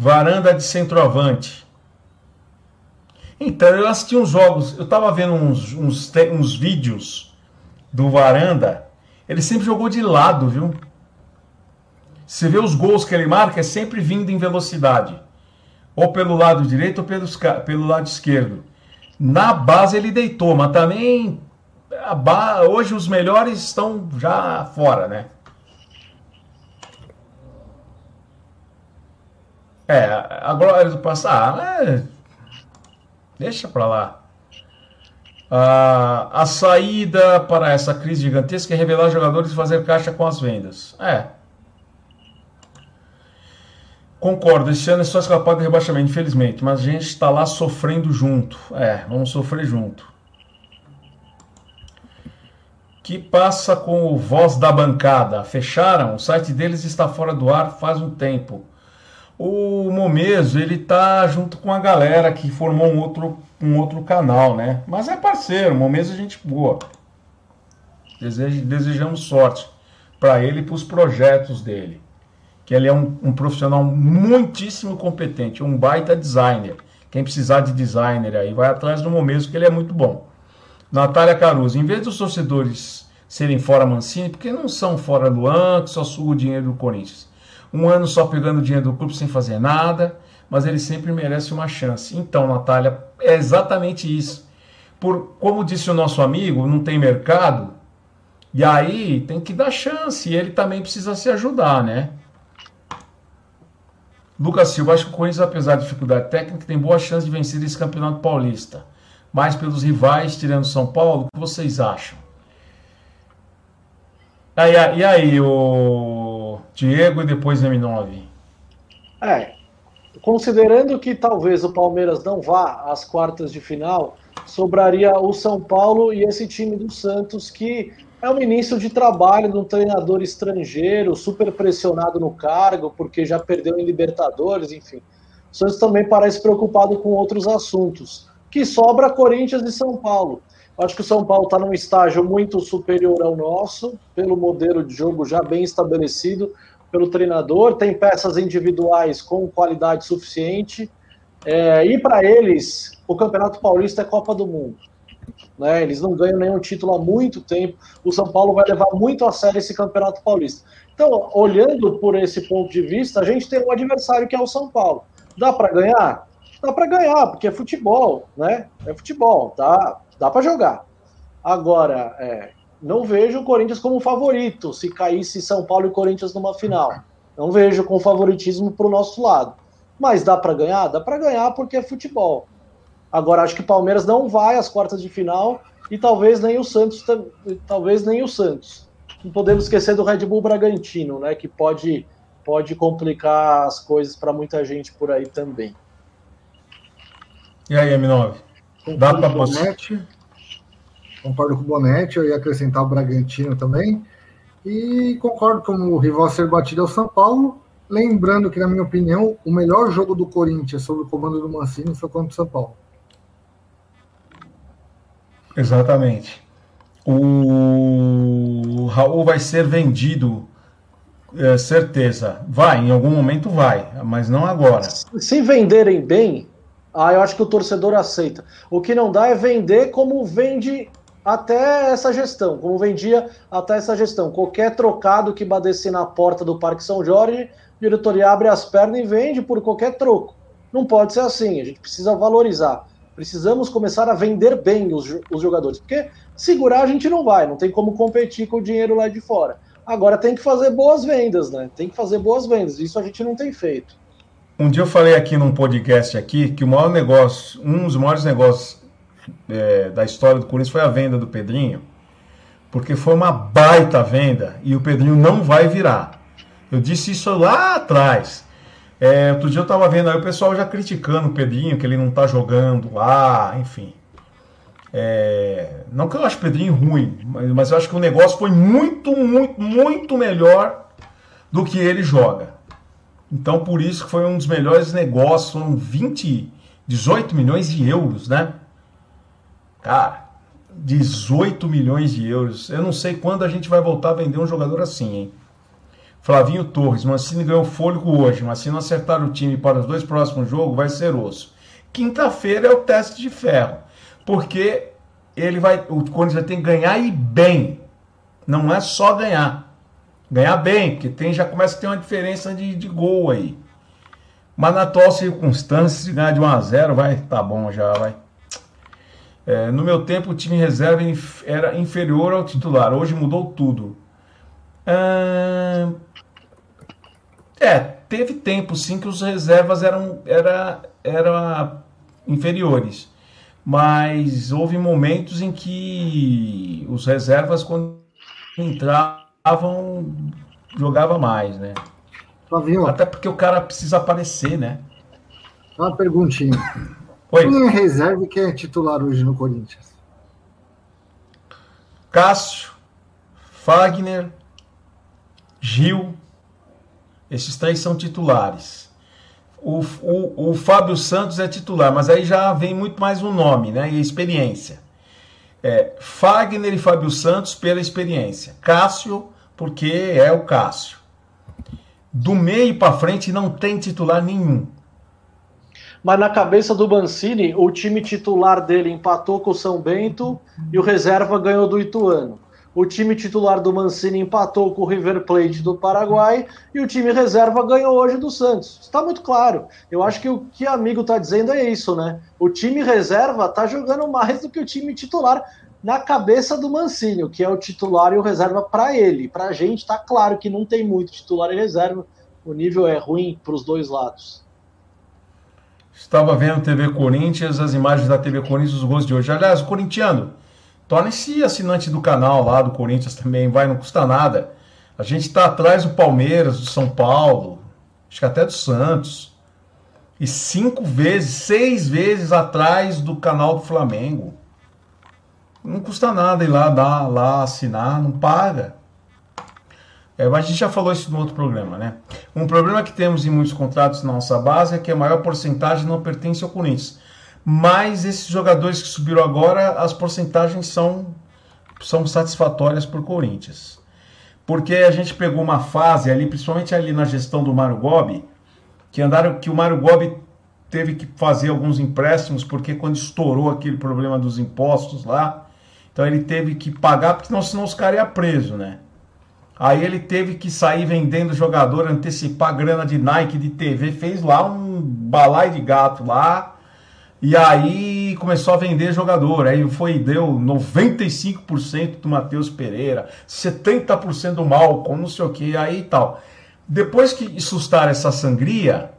Varanda de centroavante. Então, eu assisti uns jogos, eu tava vendo uns, uns, uns vídeos do Varanda. Ele sempre jogou de lado, viu? Você vê os gols que ele marca, é sempre vindo em velocidade. Ou pelo lado direito ou pelos, pelo lado esquerdo. Na base ele deitou, mas também hoje os melhores estão já fora, né? É, a glória do passado. É... Deixa para lá. A, a saída para essa crise gigantesca é revelar jogadores e fazer caixa com as vendas. É. Concordo, esse ano é só escapar do rebaixamento, infelizmente, mas a gente está lá sofrendo junto. É, vamos sofrer junto. Que passa com o Voz da Bancada? Fecharam? O site deles está fora do ar faz um tempo. O Momeso, ele tá junto com a galera que formou um outro, um outro canal, né? Mas é parceiro, o Momeso é gente boa. Desejo, desejamos sorte para ele e para os projetos dele que ele é um, um, profissional muitíssimo competente, um baita designer. Quem precisar de designer aí, vai atrás do Momeso, que ele é muito bom. Natália Caruso, em vez dos torcedores serem fora Mancini, porque não são fora Luan, que só suga o dinheiro do Corinthians. Um ano só pegando dinheiro do clube sem fazer nada, mas ele sempre merece uma chance. Então, Natália, é exatamente isso. Por, como disse o nosso amigo, não tem mercado, e aí tem que dar chance, e ele também precisa se ajudar, né? Lucas Silva, acho que o Corinthians, apesar da dificuldade técnica, tem boa chance de vencer esse campeonato paulista. Mais pelos rivais, tirando São Paulo, o que vocês acham? Aí, e aí, o Diego e depois M9? É, considerando que talvez o Palmeiras não vá às quartas de final, sobraria o São Paulo e esse time do Santos que é um início de trabalho de um treinador estrangeiro, super pressionado no cargo, porque já perdeu em Libertadores, enfim. O Santos também parece preocupado com outros assuntos. Que sobra Corinthians e São Paulo. Acho que o São Paulo está num estágio muito superior ao nosso, pelo modelo de jogo já bem estabelecido pelo treinador, tem peças individuais com qualidade suficiente. É, e para eles, o Campeonato Paulista é Copa do Mundo. Né? Eles não ganham nenhum título há muito tempo. O São Paulo vai levar muito a sério esse Campeonato Paulista. Então, olhando por esse ponto de vista, a gente tem um adversário que é o São Paulo. Dá para ganhar? Dá para ganhar, porque é futebol, né? É futebol, dá, dá para jogar. Agora, é, não vejo o Corinthians como favorito se caísse São Paulo e Corinthians numa final. Não vejo com favoritismo para o nosso lado. Mas dá para ganhar? Dá para ganhar porque é futebol. Agora acho que o Palmeiras não vai às quartas de final e talvez nem o Santos, talvez nem o Santos. Não podemos esquecer do Red Bull Bragantino, né, que pode pode complicar as coisas para muita gente por aí também. E aí, M9? Dá para Bonetti. Concordo com o Bonetti, eu ia acrescentar o Bragantino também. E concordo com o rival a ser batido é o São Paulo. Lembrando que, na minha opinião, o melhor jogo do Corinthians sob o comando do Mancini foi contra o São Paulo. Exatamente. O Raul vai ser vendido, é, certeza. Vai, em algum momento vai, mas não agora. Se venderem bem, ah, eu acho que o torcedor aceita. O que não dá é vender como vende até essa gestão, como vendia até essa gestão. Qualquer trocado que badesse na porta do Parque São Jorge, a diretoria abre as pernas e vende por qualquer troco. Não pode ser assim, a gente precisa valorizar. Precisamos começar a vender bem os, os jogadores, porque segurar a gente não vai, não tem como competir com o dinheiro lá de fora. Agora tem que fazer boas vendas, né? Tem que fazer boas vendas. Isso a gente não tem feito. Um dia eu falei aqui num podcast aqui que o maior negócio, um dos maiores negócios é, da história do Corinthians foi a venda do Pedrinho, porque foi uma baita venda e o Pedrinho não vai virar. Eu disse isso lá atrás. É, outro dia eu tava vendo aí o pessoal já criticando o Pedrinho, que ele não tá jogando lá, enfim. É, não que eu acho o Pedrinho ruim, mas, mas eu acho que o negócio foi muito, muito, muito melhor do que ele joga. Então por isso que foi um dos melhores negócios, foram 20, 18 milhões de euros, né? Cara, 18 milhões de euros. Eu não sei quando a gente vai voltar a vender um jogador assim, hein? Flavinho Torres, Mancini ganhou fôlego hoje, mas se não acertar o time para os dois próximos jogos, vai ser osso. Quinta-feira é o teste de ferro, porque ele vai, o Corinthians vai ter que ganhar e bem. Não é só ganhar. Ganhar bem, porque tem, já começa a ter uma diferença de, de gol aí. Mas na atual circunstância, se ganhar de 1 a 0 vai, tá bom já, vai. É, no meu tempo, o time reserva era inferior ao titular. Hoje mudou tudo. Ah, é, teve tempo sim que os reservas eram era, era inferiores. mas houve momentos em que os reservas, quando entravam, jogava mais, né? Flavinho. Até porque o cara precisa aparecer, né? Uma perguntinha. Oi. Quem é reserva e quem é titular hoje no Corinthians? Cássio, Fagner, Gil. Esses três são titulares. O, o, o Fábio Santos é titular, mas aí já vem muito mais o um nome né, e a experiência. É, Fagner e Fábio Santos pela experiência. Cássio, porque é o Cássio. Do meio para frente não tem titular nenhum. Mas na cabeça do Mancini, o time titular dele empatou com o São Bento e o reserva ganhou do Ituano. O time titular do Mancini empatou com o River Plate do Paraguai e o time reserva ganhou hoje do Santos. Está muito claro. Eu acho que o que o amigo está dizendo é isso, né? O time reserva está jogando mais do que o time titular na cabeça do Mancini, que é o titular e o reserva para ele. Para a gente está claro que não tem muito titular e reserva. O nível é ruim para os dois lados. Estava vendo TV Corinthians, as imagens da TV Corinthians, os gols de hoje. Aliás, o corintiano, torne-se assinante do canal lá do Corinthians também, vai, não custa nada. A gente está atrás do Palmeiras, do São Paulo, acho que até do Santos. E cinco vezes, seis vezes atrás do canal do Flamengo. Não custa nada ir lá, dar, lá assinar, não paga. É, mas a gente já falou isso no outro programa, né? Um problema que temos em muitos contratos na nossa base é que a maior porcentagem não pertence ao Corinthians. Mas esses jogadores que subiram agora, as porcentagens são, são satisfatórias por Corinthians. Porque a gente pegou uma fase ali, principalmente ali na gestão do Mário Gobi, que andaram que o Mário Gobi teve que fazer alguns empréstimos, porque quando estourou aquele problema dos impostos lá, então ele teve que pagar, porque senão, senão os caras iam preso, né? Aí ele teve que sair vendendo jogador, antecipar grana de Nike, de TV, fez lá um balai de gato lá. E aí começou a vender jogador. Aí foi deu 95% do Matheus Pereira, 70% do Malcom, não sei o que, aí tal. Depois que sustaram essa sangria,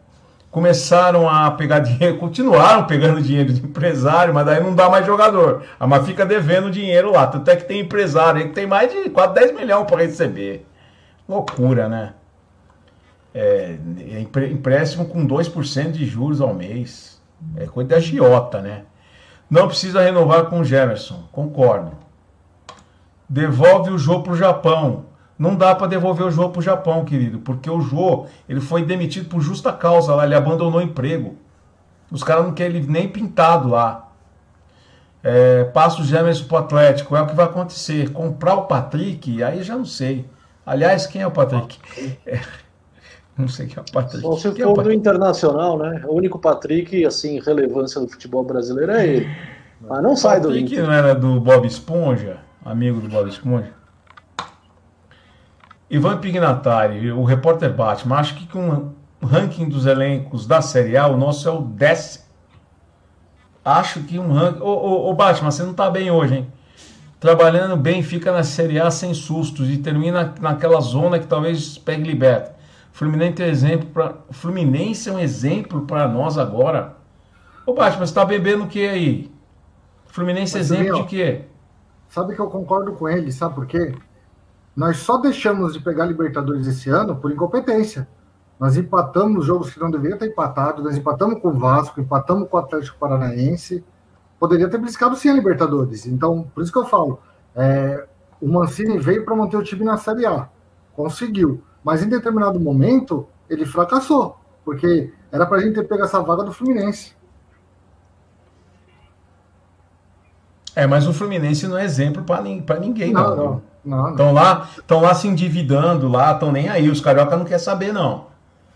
começaram a pegar dinheiro, <laughs> continuaram pegando dinheiro de empresário, mas daí não dá mais jogador. A mas fica devendo dinheiro lá. Tanto é que tem empresário aí que tem mais de quase 10 milhões para receber. Loucura, né? É, é empréstimo com 2% de juros ao mês. É coisa de agiota, né? Não precisa renovar com o Jefferson, concordo. Devolve o jogo para o Japão. Não dá para devolver o Jô para o Japão, querido, porque o Jô ele foi demitido por justa causa lá, ele abandonou o emprego. Os caras não querem ele nem pintado lá. É, passa o Gemerson pro Atlético, é o que vai acontecer. Comprar o Patrick, aí já não sei. Aliás, quem é o Patrick? É, não sei quem é o Patrick. Bom, se quem for é do Internacional, né? O único Patrick, assim, relevância do futebol brasileiro é ele. Mas não sai do Inter. Patrick não era do Bob Esponja? Amigo do Bob Esponja? Ivan Pignatari, o repórter Batman, acho que com o ranking dos elencos da Série A, o nosso é o décimo. Acho que um ranking. Ô, ô, ô Batman, você não tá bem hoje, hein? Trabalhando bem, fica na Série A sem sustos e termina naquela zona que talvez pegue liberta. Fluminense é um exemplo para Fluminense é um exemplo para nós agora. Ô Batman, você tá bebendo o que aí? Fluminense é exemplo de quê? Sabe que eu concordo com ele, sabe por quê? Nós só deixamos de pegar Libertadores esse ano por incompetência. Nós empatamos jogos que não deveriam ter empatado, nós empatamos com o Vasco, empatamos com o Atlético Paranaense. Poderia ter buscado sim a Libertadores. Então, por isso que eu falo, é, o Mancini veio para manter o time na Série A. Conseguiu. Mas em determinado momento, ele fracassou. Porque era para a gente ter pego essa vaga do Fluminense. É, mas o Fluminense não é exemplo para ninguém, não. não. Estão lá, estão lá se endividando lá, estão nem aí. Os carioca não quer saber, não.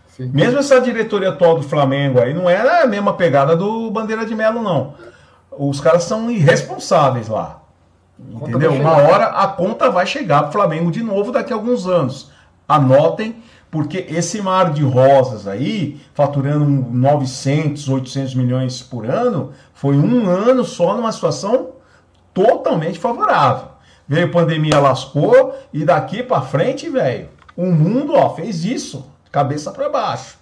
Sim. Mesmo essa diretoria atual do Flamengo aí, não era a mesma pegada do Bandeira de Melo, não. Os caras são irresponsáveis lá. Entendeu? Uma hora a conta vai chegar para o Flamengo de novo daqui a alguns anos. Anotem, porque esse mar de rosas aí, faturando 900, 800 milhões por ano, foi um ano só numa situação totalmente favorável. Veio pandemia, lascou, e daqui para frente, velho, o mundo, ó, fez isso, cabeça para baixo.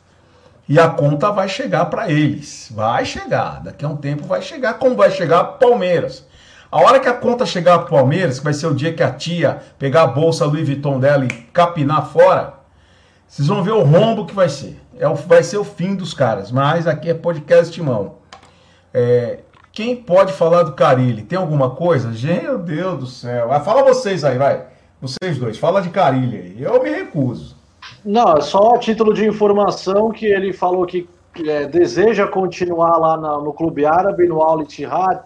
E a conta vai chegar para eles. Vai chegar. Daqui a um tempo vai chegar, como vai chegar Palmeiras. A hora que a conta chegar para Palmeiras, que vai ser o dia que a tia pegar a bolsa Louis Vuitton dela e capinar fora, vocês vão ver o rombo que vai ser. É o, vai ser o fim dos caras. Mas aqui é podcast mão. É, quem pode falar do Carilli? Tem alguma coisa? Meu Deus do céu. Vai, fala vocês aí, vai. Vocês dois. Fala de Carilli aí. Eu me recuso. Não, é só a título de informação que ele falou que é, deseja continuar lá na, no Clube Árabe, no Al Ittihad,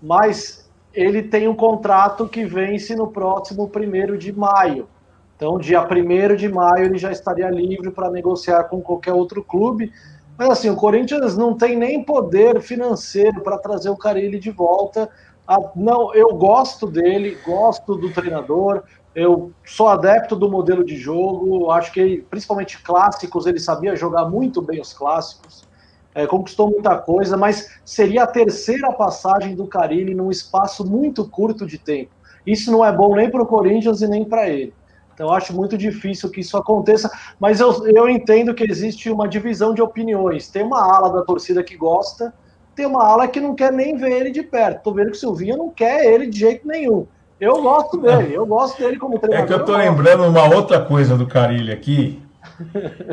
mas ele tem um contrato que vence no próximo primeiro de maio. Então, dia 1 de maio, ele já estaria livre para negociar com qualquer outro clube. Mas assim, o Corinthians não tem nem poder financeiro para trazer o Carilli de volta. Ah, não, eu gosto dele, gosto do treinador, eu sou adepto do modelo de jogo, acho que principalmente clássicos, ele sabia jogar muito bem os clássicos, é, conquistou muita coisa, mas seria a terceira passagem do Carilli num espaço muito curto de tempo. Isso não é bom nem para o Corinthians e nem para ele. Então acho muito difícil que isso aconteça, mas eu, eu entendo que existe uma divisão de opiniões. Tem uma ala da torcida que gosta, tem uma ala que não quer nem ver ele de perto. Tô vendo que o Silvinho não quer ele de jeito nenhum. Eu gosto dele, eu gosto dele como treinador. É que eu tô lembrando uma outra coisa do Carilli aqui.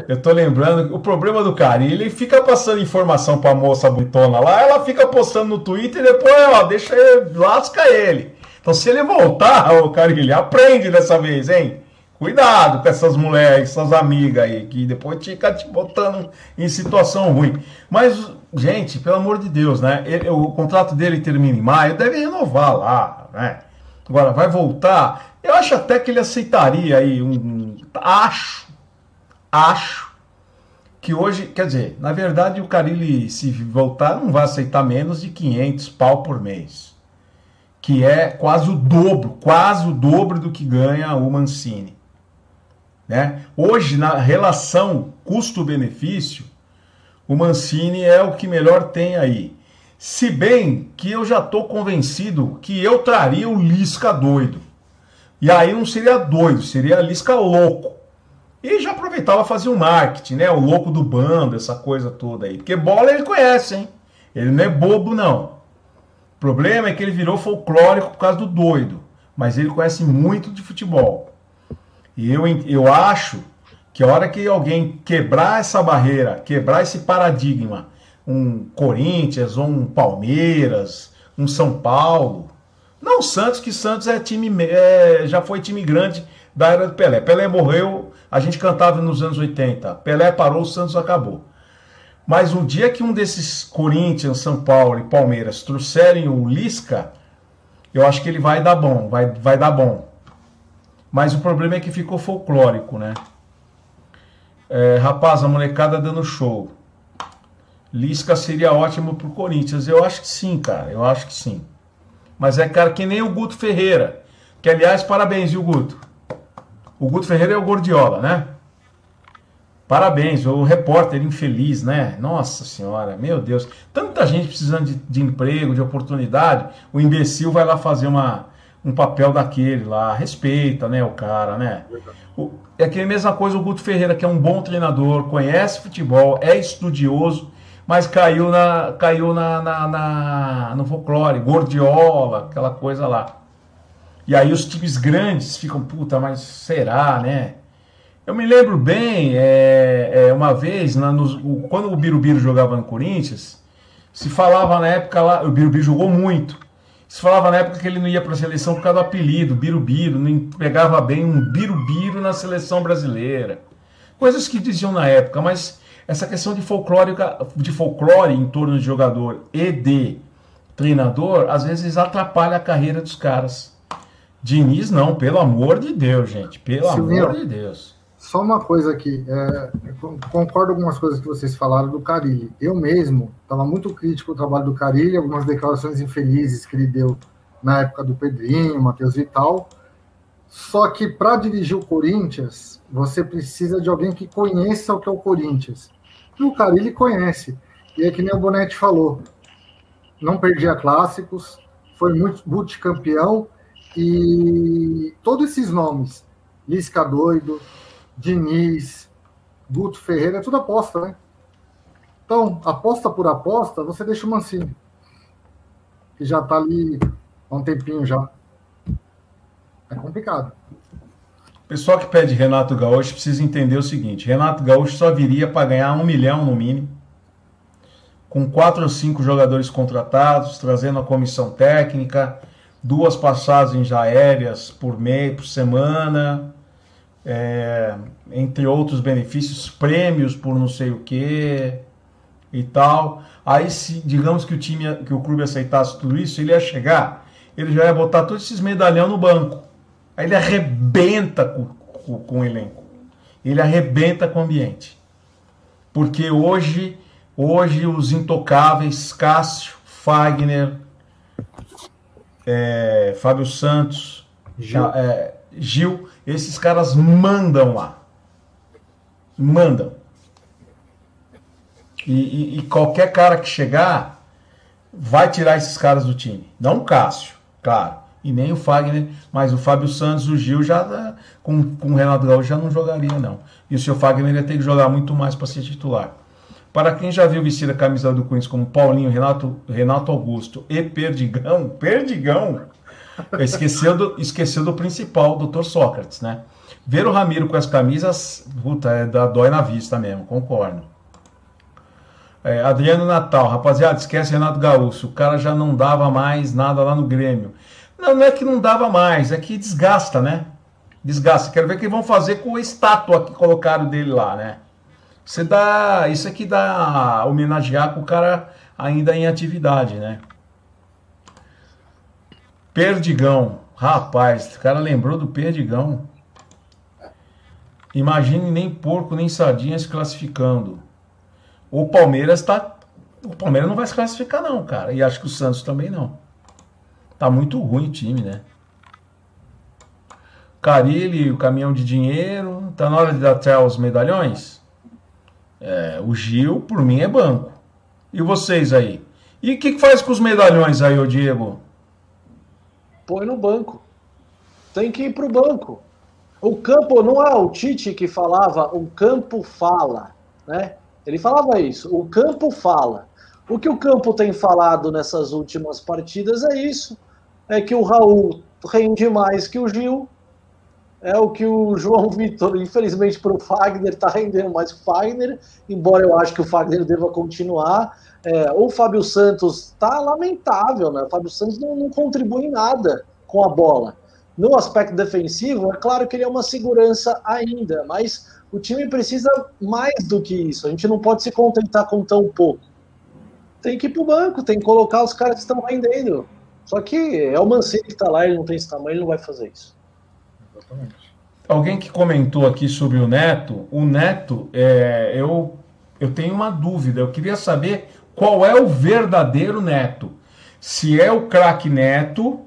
Eu tô lembrando, o problema do Carilli, ele fica passando informação pra moça bonitona lá, ela fica postando no Twitter e depois, ó, deixa ele, lasca ele. Então se ele voltar, <laughs> o Carilli, aprende dessa vez, hein? Cuidado com essas mulheres, essas amigas aí, que depois fica te botando em situação ruim. Mas, gente, pelo amor de Deus, né? Ele, o contrato dele termina em maio, deve renovar lá, né? Agora, vai voltar? Eu acho até que ele aceitaria aí um. Acho, acho que hoje, quer dizer, na verdade o Carilli, se voltar, não vai aceitar menos de 500 pau por mês. Que é quase o dobro, quase o dobro do que ganha o Mancini. Né? Hoje, na relação custo-benefício, o Mancini é o que melhor tem aí. Se bem que eu já estou convencido que eu traria o Lisca doido. E aí não seria doido, seria Lisca louco. E já aproveitava fazer o um marketing, né? O louco do bando, essa coisa toda aí. Porque bola ele conhece, hein? Ele não é bobo, não. O problema é que ele virou folclórico por causa do doido. Mas ele conhece muito de futebol. E eu, eu acho que a hora que alguém quebrar essa barreira, quebrar esse paradigma um Corinthians ou um Palmeiras, um São Paulo. Não Santos, que Santos é time é, já foi time grande da era do Pelé. Pelé morreu, a gente cantava nos anos 80. Pelé parou, o Santos acabou. Mas o dia que um desses Corinthians, São Paulo e Palmeiras trouxerem o Lisca, eu acho que ele vai dar bom, vai, vai dar bom. Mas o problema é que ficou folclórico, né? É, rapaz, a molecada dando show. Lisca seria ótimo pro Corinthians. Eu acho que sim, cara. Eu acho que sim. Mas é, cara, que nem o Guto Ferreira. Que, aliás, parabéns, viu, Guto? O Guto Ferreira é o Gordiola, né? Parabéns, o repórter infeliz, né? Nossa senhora, meu Deus. Tanta gente precisando de, de emprego, de oportunidade. O imbecil vai lá fazer uma, um papel daquele lá. Respeita, né, o cara, né? O, é que a mesma coisa o Guto Ferreira, que é um bom treinador, conhece futebol, é estudioso mas caiu na caiu na, na, na, no folclore, gordiola, aquela coisa lá. E aí os times grandes ficam, puta, mas será, né? Eu me lembro bem, é, é uma vez, na, no, quando o Birubiru jogava no Corinthians, se falava na época lá, o Birubiru jogou muito, se falava na época que ele não ia para a seleção por causa do apelido, Birubiru, não pegava bem um Birubiru na seleção brasileira. Coisas que diziam na época, mas essa questão de folclore, de folclore em torno de jogador e de treinador, às vezes atrapalha a carreira dos caras. Diniz não, pelo amor de Deus, gente. Pelo amor de Deus. Só uma coisa aqui, é, concordo com algumas coisas que vocês falaram do Carilli. Eu mesmo estava muito crítico ao trabalho do Carilli, algumas declarações infelizes que ele deu na época do Pedrinho, Matheus Vital. Só que para dirigir o Corinthians, você precisa de alguém que conheça o que é o Corinthians. E o Carilli conhece. E é que nem o Bonetti falou. Não perdia clássicos, foi muito multicampeão e todos esses nomes, Lisca Doido, Diniz, Guto Ferreira, é tudo aposta, né? Então, aposta por aposta, você deixa o Mancini, que já está ali há um tempinho já. É complicado. O pessoal que pede Renato Gaúcho precisa entender o seguinte: Renato Gaúcho só viria para ganhar um milhão no mínimo, com quatro ou cinco jogadores contratados, trazendo a comissão técnica, duas passagens aéreas por mês, por semana, é, entre outros benefícios, prêmios por não sei o que e tal. Aí, se digamos que o time, que o clube aceitasse tudo isso, ele ia chegar, ele já ia botar todos esses medalhão no banco. Aí ele arrebenta com, com, com o elenco. Ele arrebenta com o ambiente. Porque hoje, hoje os intocáveis, Cássio, Fagner, é, Fábio Santos, Gil. É, Gil, esses caras mandam lá. Mandam. E, e, e, qualquer cara que chegar vai tirar esses caras do time. Não o Cássio, claro. E nem o Fagner, mas o Fábio Santos, o Gil já com, com o Renato Gaúcho já não jogaria, não. E o seu Fagner ia ter que jogar muito mais para ser titular. Para quem já viu vestir a camisa do Corinthians como Paulinho, Renato, Renato Augusto e Perdigão, Perdigão, esqueceu do, esqueceu do principal, Dr. Sócrates, né? Ver o Ramiro com as camisas, puta, é, dá, dói na vista mesmo, concordo. É, Adriano Natal, rapaziada, esquece Renato Gaúcho, o cara já não dava mais nada lá no Grêmio. Não, não é que não dava mais, é que desgasta, né? Desgasta. Quero ver o que vão fazer com a estátua que colocaram dele lá, né? Você dá. Isso aqui dá homenagear com o cara ainda em atividade, né? Perdigão. Rapaz, o cara lembrou do Perdigão. Imagine nem porco nem sardinha se classificando. O Palmeiras tá. O Palmeiras não vai se classificar, não, cara. E acho que o Santos também não. Tá muito ruim o time, né? Carilli, o caminhão de dinheiro. Tá na hora de dar até os medalhões? É, o Gil, por mim, é banco. E vocês aí? E o que, que faz com os medalhões aí, ô Diego? Põe no banco. Tem que ir pro banco. O campo, não é o Tite que falava, o campo fala, né? Ele falava isso, o campo fala. O que o campo tem falado nessas últimas partidas é isso. É que o Raul rende mais que o Gil. É o que o João <laughs> Vitor, infelizmente para o Fagner, está rendendo mais que o Fagner, embora eu acho que o Fagner deva continuar. É, o Fábio Santos está lamentável, né? O Fábio Santos não, não contribui em nada com a bola. No aspecto defensivo, é claro que ele é uma segurança ainda, mas o time precisa mais do que isso. A gente não pode se contentar com tão pouco. Tem que ir pro banco, tem que colocar os caras que estão rendendo. Só que é o Mancini que está lá, ele não tem esse tamanho, ele não vai fazer isso. Exatamente. Alguém que comentou aqui sobre o Neto, o Neto, é, eu, eu tenho uma dúvida, eu queria saber qual é o verdadeiro Neto. Se é o craque Neto,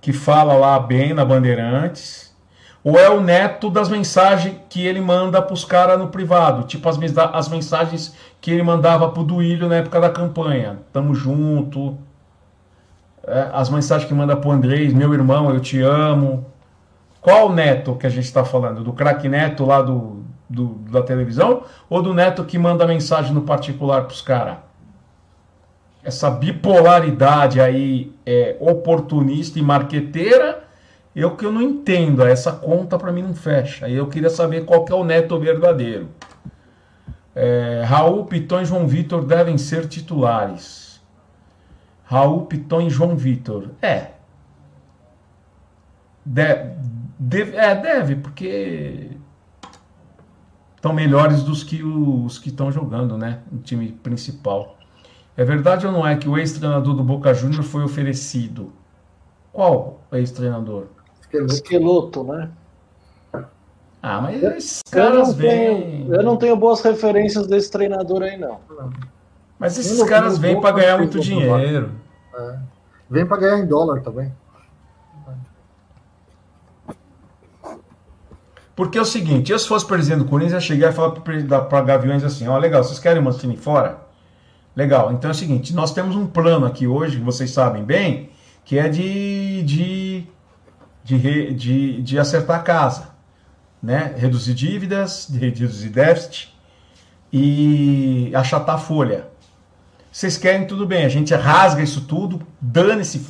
que fala lá bem na Bandeirantes, ou é o neto das mensagens que ele manda para os caras no privado, tipo as, as mensagens que ele mandava para o Duílio na época da campanha. Tamo junto. É, as mensagens que manda para o Andrés, meu irmão, eu te amo. Qual neto que a gente está falando? Do craque neto lá do, do, da televisão? Ou do neto que manda mensagem no particular para os caras? Essa bipolaridade aí é oportunista e marqueteira eu que eu não entendo, essa conta para mim não fecha. Eu queria saber qual que é o neto verdadeiro. É, Raul, Piton e João Vitor devem ser titulares. Raul, Piton e João Vitor. É. De, deve, é, deve, porque estão melhores dos que os que estão jogando, né? No time principal. É verdade ou não é que o ex-treinador do Boca Júnior foi oferecido? Qual ex-treinador? Esqueloto, né? Ah, mas esses caras vêm. Eu não tenho boas referências desse treinador aí, não. Mas esses caras vêm para ganhar muito dinheiro. É. Vem para ganhar em dólar também. Porque é o seguinte, eu se fosse presidente do Corinthians, eu chegar e falar para Gaviões assim, ó, legal, vocês querem o Mancini fora? Legal, então é o seguinte, nós temos um plano aqui hoje, vocês sabem bem, que é de, de de, de, de acertar a casa, né? reduzir dívidas, reduzir déficit, e achatar a folha. Vocês querem, tudo bem, a gente rasga isso tudo, dane-se,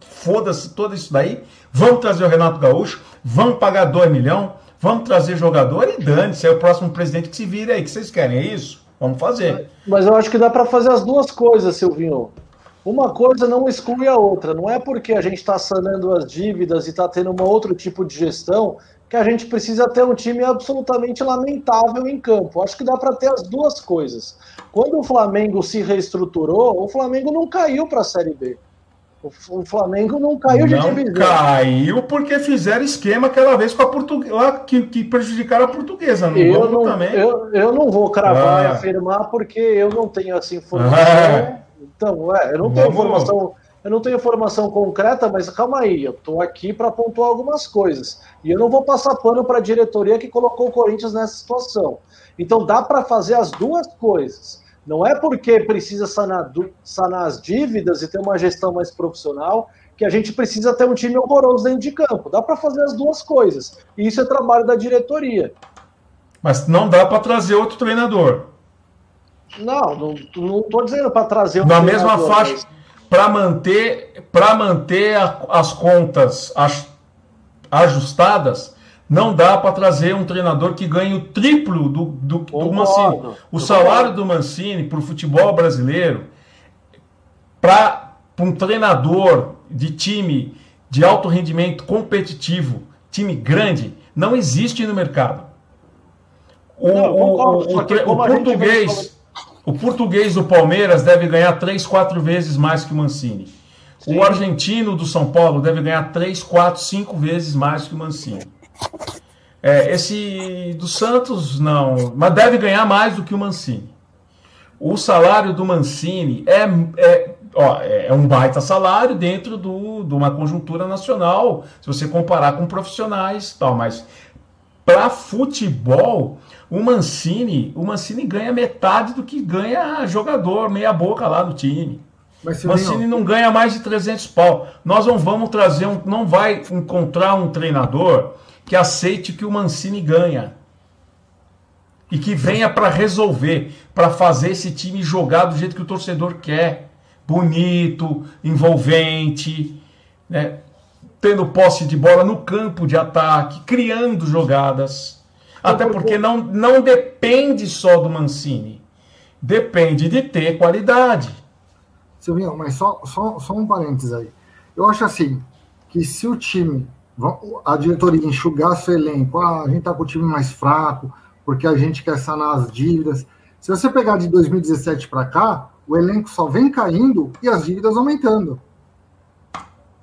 foda-se todo isso daí, vamos trazer o Renato Gaúcho, vamos pagar 2 milhões, vamos trazer jogador e dane-se, é o próximo presidente que se vira aí, que vocês querem, é isso? Vamos fazer. Mas eu acho que dá para fazer as duas coisas, Silvinho. Uma coisa não exclui a outra. Não é porque a gente está sanando as dívidas e está tendo um outro tipo de gestão que a gente precisa ter um time absolutamente lamentável em campo. Acho que dá para ter as duas coisas. Quando o Flamengo se reestruturou, o Flamengo não caiu para a Série B. O Flamengo não caiu de não divisão. Caiu porque fizeram esquema aquela vez com a portuguesa que, que prejudicaram a portuguesa. Não eu, não, também. Eu, eu não vou cravar ah. e afirmar porque eu não tenho essa informação. Ah. Então, é, eu não tenho Vamos. informação. Eu não tenho informação concreta, mas calma aí, eu estou aqui para pontuar algumas coisas. E eu não vou passar pano para a diretoria que colocou o Corinthians nessa situação. Então dá para fazer as duas coisas. Não é porque precisa sanar, sanar as dívidas e ter uma gestão mais profissional que a gente precisa ter um time horroroso dentro de campo. Dá para fazer as duas coisas. E isso é trabalho da diretoria. Mas não dá para trazer outro treinador. Não, não estou dizendo para trazer um Na mesma faixa, mas... para manter, manter a, as contas ajustadas, não dá para trazer um treinador que ganhe o triplo do, do, do Mancini. O salário do Mancini para o futebol brasileiro, para um treinador de time de alto rendimento competitivo, time grande, não existe no mercado. O, não, o, o, o português, o português do Palmeiras deve ganhar três, quatro vezes mais que o Mancini. Sim. O argentino do São Paulo deve ganhar três, quatro, cinco vezes mais que o Mancini. É, esse do Santos, não, mas deve ganhar mais do que o Mancini. O salário do Mancini é, é, ó, é um baita salário dentro do, de uma conjuntura nacional, se você comparar com profissionais tal, mas para futebol, o Mancini, o Mancini ganha metade do que ganha jogador, meia boca lá no time. Mas, Mancini não ganha mais de 300 pau. Nós não vamos trazer um, não vai encontrar um treinador que aceite que o Mancini ganha. E que venha para resolver, para fazer esse time jogar do jeito que o torcedor quer. Bonito, envolvente, né? tendo posse de bola no campo de ataque, criando jogadas. Até porque não, não depende só do Mancini. Depende de ter qualidade. Silvinho, mas só, só, só um parênteses aí. Eu acho assim, que se o time a diretoria enxugar seu elenco, ah, a gente está com o time mais fraco, porque a gente quer sanar as dívidas. Se você pegar de 2017 para cá, o elenco só vem caindo e as dívidas aumentando.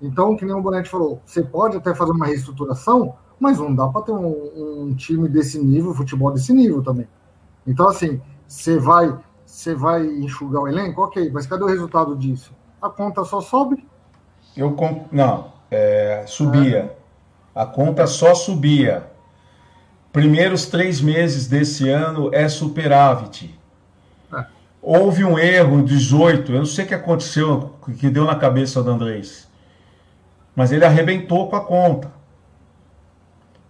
Então, que nem o Bonetti falou, você pode até fazer uma reestruturação, mas não dá para ter um, um, time desse nível, futebol desse nível também. Então, assim, você vai, você vai enxugar o elenco, ok, mas cadê o resultado disso? A conta só sobe? Eu comp... não, é, subia. É a conta só subia. Primeiros três meses desse ano é superávit. É. Houve um erro 18, eu não sei o que aconteceu, que deu na cabeça do Andrés. Mas ele arrebentou com a conta.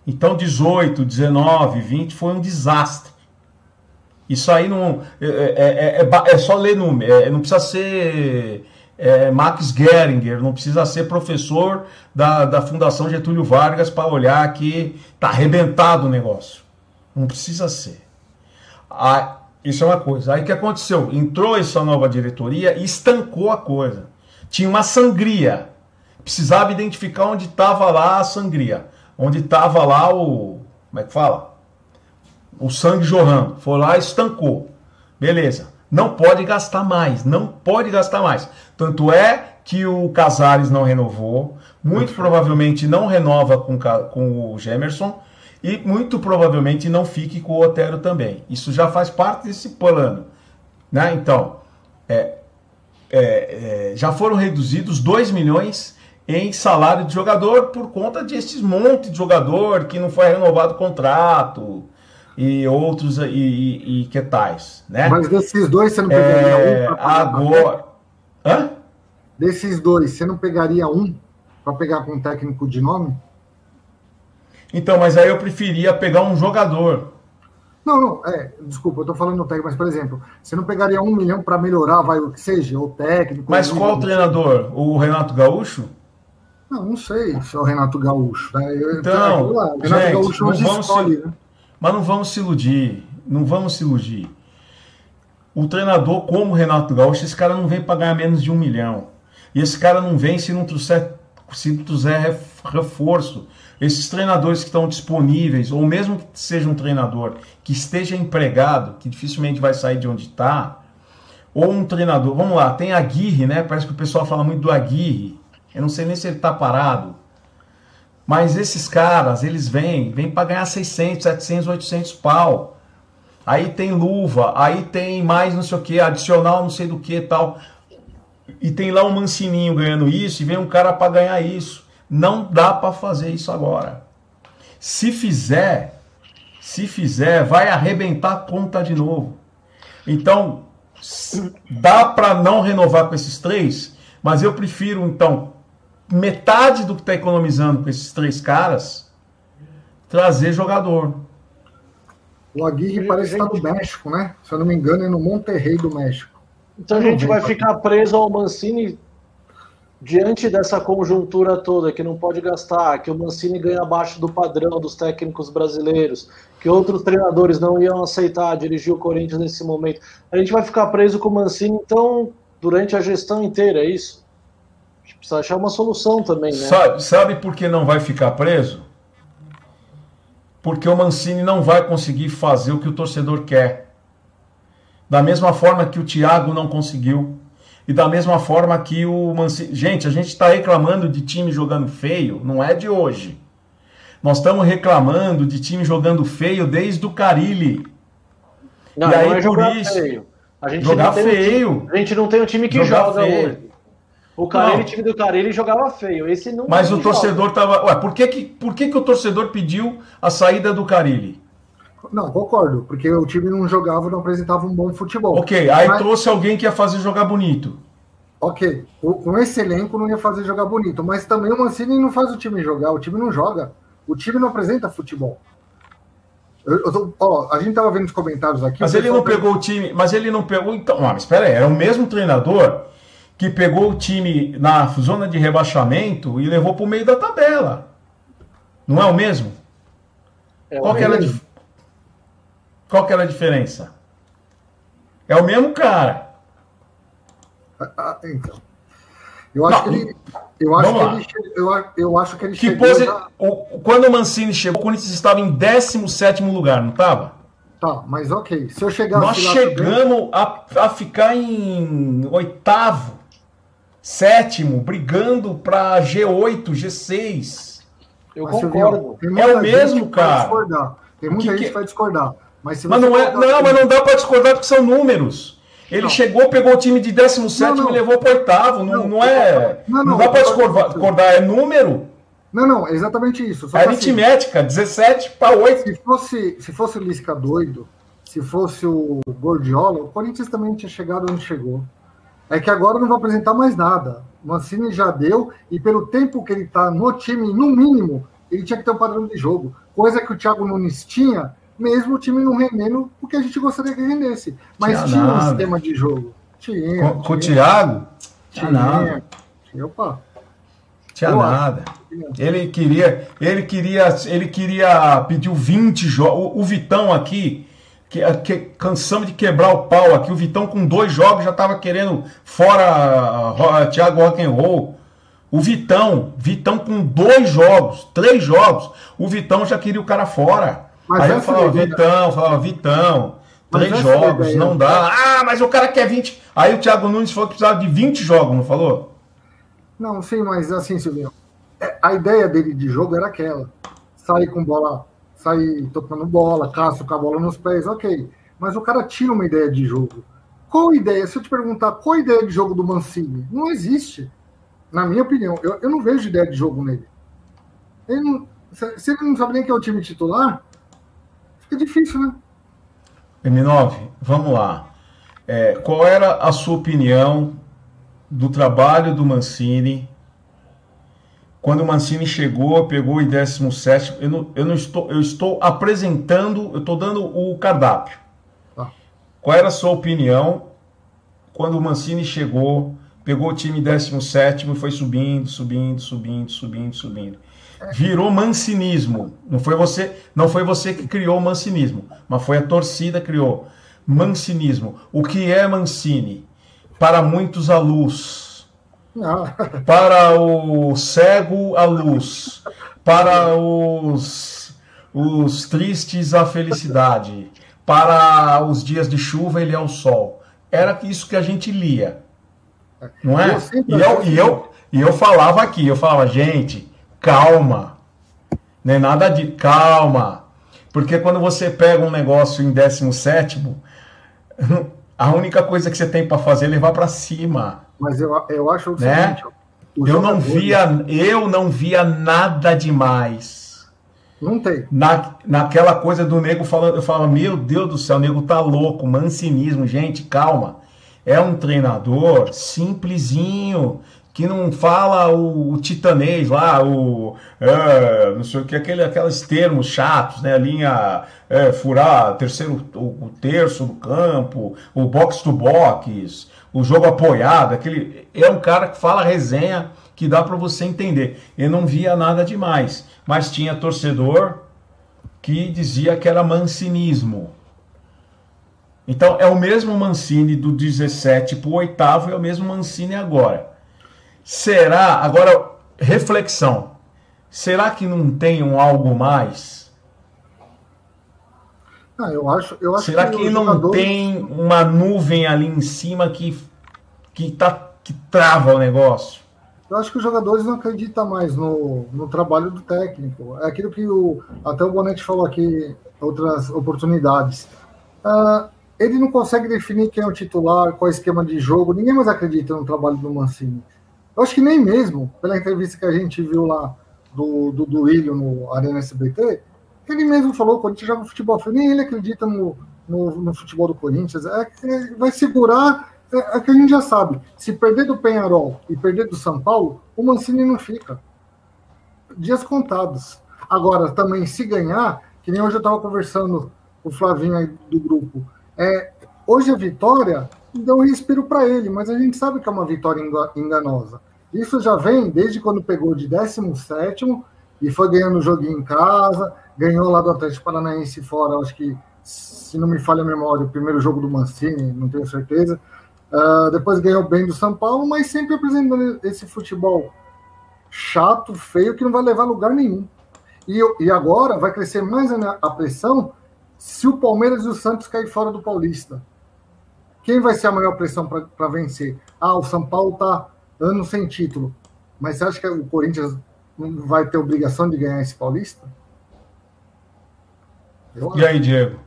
Então 18, 19, 20 foi um desastre. Isso aí não. É, é, é, é só ler número, não precisa ser é, Max Geringer, não precisa ser professor da, da Fundação Getúlio Vargas para olhar que está arrebentado o negócio. Não precisa ser. Isso é uma coisa. Aí o que aconteceu? Entrou essa nova diretoria e estancou a coisa. Tinha uma sangria. Precisava identificar onde estava lá a sangria. Onde estava lá o. Como é que fala? O sangue jorrando. Foi lá e estancou. Beleza. Não pode gastar mais. Não pode gastar mais. Tanto é que o Casares não renovou, muito provavelmente não renova com, com o Gemerson e muito provavelmente não fique com o Otero também. Isso já faz parte desse plano. Né? Então, é, é, é, já foram reduzidos 2 milhões em salário de jogador por conta desses monte de jogador que não foi renovado o contrato e outros e, e, e que tais, né? Mas desses dois você não pegaria é, um agora Hã? Desses dois, você não pegaria um para pegar com um técnico de nome? Então, mas aí eu preferia pegar um jogador. Não, não, é, desculpa, eu tô falando no técnico, mas, por exemplo, você não pegaria um milhão para melhorar, vai o que seja, o técnico. Mas qual o treinador? O Renato Gaúcho? Não, não sei se é o Renato Gaúcho. Né? Eu, então, lá, o Renato gente, Gaúcho não vamos escolhe, se, né? Mas não vamos se iludir, não vamos se iludir. O treinador, como o Renato Gaúcho, esse cara não vem para ganhar menos de um milhão. E esse cara não vem se não trouxer, se não trouxer reforço esses treinadores que estão disponíveis, ou mesmo que seja um treinador que esteja empregado, que dificilmente vai sair de onde está, ou um treinador, vamos lá, tem Aguirre, né? Parece que o pessoal fala muito do Aguirre. Eu não sei nem se ele está parado. Mas esses caras, eles vêm, vêm para ganhar 600, 700, 800 pau. Aí tem luva, aí tem mais não sei o que, adicional não sei do que tal. E tem lá um mancininho ganhando isso e vem um cara para ganhar isso. Não dá para fazer isso agora. Se fizer, se fizer, vai arrebentar a conta de novo. Então, dá para não renovar com esses três, mas eu prefiro então metade do que está economizando com esses três caras trazer jogador. O Aguirre parece estar no México, né? Se eu não me engano, é no Monterrey do México. Então a gente vai ficar preso ao Mancini diante dessa conjuntura toda, que não pode gastar, que o Mancini ganha abaixo do padrão dos técnicos brasileiros, que outros treinadores não iam aceitar dirigir o Corinthians nesse momento, a gente vai ficar preso com o Mancini, então, durante a gestão inteira, é isso? A gente precisa achar uma solução também, né? Sabe, sabe por que não vai ficar preso? Porque o Mancini não vai conseguir fazer o que o torcedor quer. Da mesma forma que o Thiago não conseguiu e da mesma forma que o Mancini. Gente, a gente está reclamando de time jogando feio, não é de hoje. Nós estamos reclamando de time jogando feio desde o Carilli. Não, e aí, não é por isso. Feio. A gente jogar feio. Um time, a gente não tem um time que jogar joga feio. hoje. O Carilli, time do Carilli jogava feio. Esse não Mas o torcedor joga. tava. Ué, por que, que, por que, que o torcedor pediu a saída do Carilli? Não, concordo, porque o time não jogava, não apresentava um bom futebol. Ok, aí Mas... trouxe alguém que ia fazer jogar bonito. Ok, com esse elenco não ia fazer jogar bonito, mas também o Mancini não faz o time jogar, o time não joga, o time não apresenta futebol. Eu, eu tô, ó, a gente tava vendo os comentários aqui. Mas ele não pegou o time, mas ele não pegou. Então, ah, mas espera aí, era o mesmo treinador que pegou o time na zona de rebaixamento e levou para o meio da tabela. Não é o mesmo? É Qual, o que era, qual que era a diferença? É o mesmo cara. Ah, ah então. Eu acho não, que ele. Eu acho que ele, eu, eu, acho que ele que chegou. Pose, o, quando o Mancini chegou, o Corinthians estava em 17 lugar, não estava? Tá, mas ok. Se eu chegar Nós chegamos a, a ficar em oitavo, sétimo, brigando para G8, G6. Eu mas concordo. é o mesmo, cara. Tem muita que gente que vai discordar. Mas, mas não, é, não, mas não dá para discordar porque são números. Ele não. chegou, pegou o time de 17 e levou para oitavo. Não, não, é. Não, não dá para discordar, é número. Não, não, é exatamente isso. Só é aritmética, assim, 17 para 8. Se fosse, se fosse o Lisca doido, se fosse o Gordiola, o Corinthians também tinha chegado onde chegou. É que agora não vai apresentar mais nada. O Mancini já deu, e pelo tempo que ele está no time, no mínimo, ele tinha que ter um padrão de jogo. Coisa que o Thiago Nunes tinha mesmo o time não rendendo o que a gente gostaria que rendesse. Mas tinha, tinha um sistema de jogo. Tinha. Com, tinha, com o Thiago? Tinha, tinha nada. Tinha, opa. Tinha nada. Ele queria, ele queria, ele queria pedir 20 jogos. O, o Vitão aqui, que, que, cansamos de quebrar o pau aqui. O Vitão com dois jogos já estava querendo fora uh, Thiago Rock and Roll. O Vitão, Vitão com dois jogos, três jogos, o Vitão já queria o cara fora. Mas Aí eu falava, Vitão, falava, Vitão, três jogos, não dá. Ah, mas o cara quer 20. Aí o Thiago Nunes falou que precisava de 20 jogos, não falou? Não, sim, mas assim, Silvio, é, a ideia dele de jogo era aquela. Sair com bola, sair tocando bola, caço com a bola nos pés, ok. Mas o cara tira uma ideia de jogo. Qual ideia? Se eu te perguntar qual ideia de jogo do Mancini, não existe. Na minha opinião, eu, eu não vejo ideia de jogo nele. Ele não, se ele não sabe nem que é o time titular, Fica difícil, né? M9, vamos lá. É, qual era a sua opinião do trabalho do Mancini quando o Mancini chegou, pegou em 17, eu não, eu não estou, eu estou apresentando, eu estou dando o cardápio. Ah. Qual era a sua opinião quando o Mancini chegou, pegou o time 17 e foi subindo, subindo, subindo, subindo, subindo? Virou mancinismo. Não foi você, não foi você que criou o mancinismo, mas foi a torcida que criou. Mancinismo. O que é Mancini? Para muitos a luz para o cego, a luz. Para os, os tristes, a felicidade. Para os dias de chuva, ele é o sol. Era isso que a gente lia. Não é? E eu, e eu, e eu falava aqui, eu falava, gente, calma. Não é nada de calma. Porque quando você pega um negócio em 17, <laughs> a única coisa que você tem para fazer é levar para cima. Mas eu, eu acho o né? seguinte. O eu não via, eu não via nada demais. Não tem. Na, naquela coisa do nego falando, eu falava, meu Deus do céu, o nego tá louco, mancinismo, gente, calma. É um treinador simplesinho, que não fala o, o titanês lá, o é, não sei o que, aquele, aqueles termos chatos, né? A linha é, furar terceiro, o, o terço do campo, o box to box, o jogo apoiado, aquele é um cara que fala resenha que dá para você entender. Eu não via nada demais, mas tinha torcedor que dizia que era mancinismo. Então é o mesmo Mancini do 17 para o oitavo, é o mesmo Mancini agora. Será, agora, reflexão, será que não tem um algo mais? Ah, eu acho, eu acho Será que, que não jogadores... tem uma nuvem ali em cima que, que, tá, que trava o negócio? Eu acho que os jogadores não acreditam mais no, no trabalho do técnico. É aquilo que o, até o Bonetti falou aqui, outras oportunidades. Uh, ele não consegue definir quem é o titular, qual é o esquema de jogo. Ninguém mais acredita no trabalho do Mancini. Eu acho que nem mesmo, pela entrevista que a gente viu lá do, do Duílio no Arena SBT, ele mesmo falou, quando a gente joga futebol, nem ele acredita no, no, no futebol do Corinthians. É, vai segurar, é, é que a gente já sabe. Se perder do Penharol e perder do São Paulo, o Mancini não fica. Dias contados. Agora, também, se ganhar, que nem hoje eu estava conversando com o Flavinho aí do grupo, é, hoje a vitória deu um respiro para ele, mas a gente sabe que é uma vitória enganosa. Isso já vem desde quando pegou de 17 e foi ganhando o joguinho em casa, ganhou lá do Atlético Paranaense fora, acho que, se não me falha a memória, o primeiro jogo do Mancini, não tenho certeza. Uh, depois ganhou bem do São Paulo, mas sempre apresentando esse futebol chato, feio, que não vai levar a lugar nenhum. E, e agora vai crescer mais a pressão se o Palmeiras e o Santos caírem fora do Paulista. Quem vai ser a maior pressão para vencer? Ah, o São Paulo está anos sem título. Mas você acha que o Corinthians não vai ter obrigação de ganhar esse Paulista? e aí, Diego?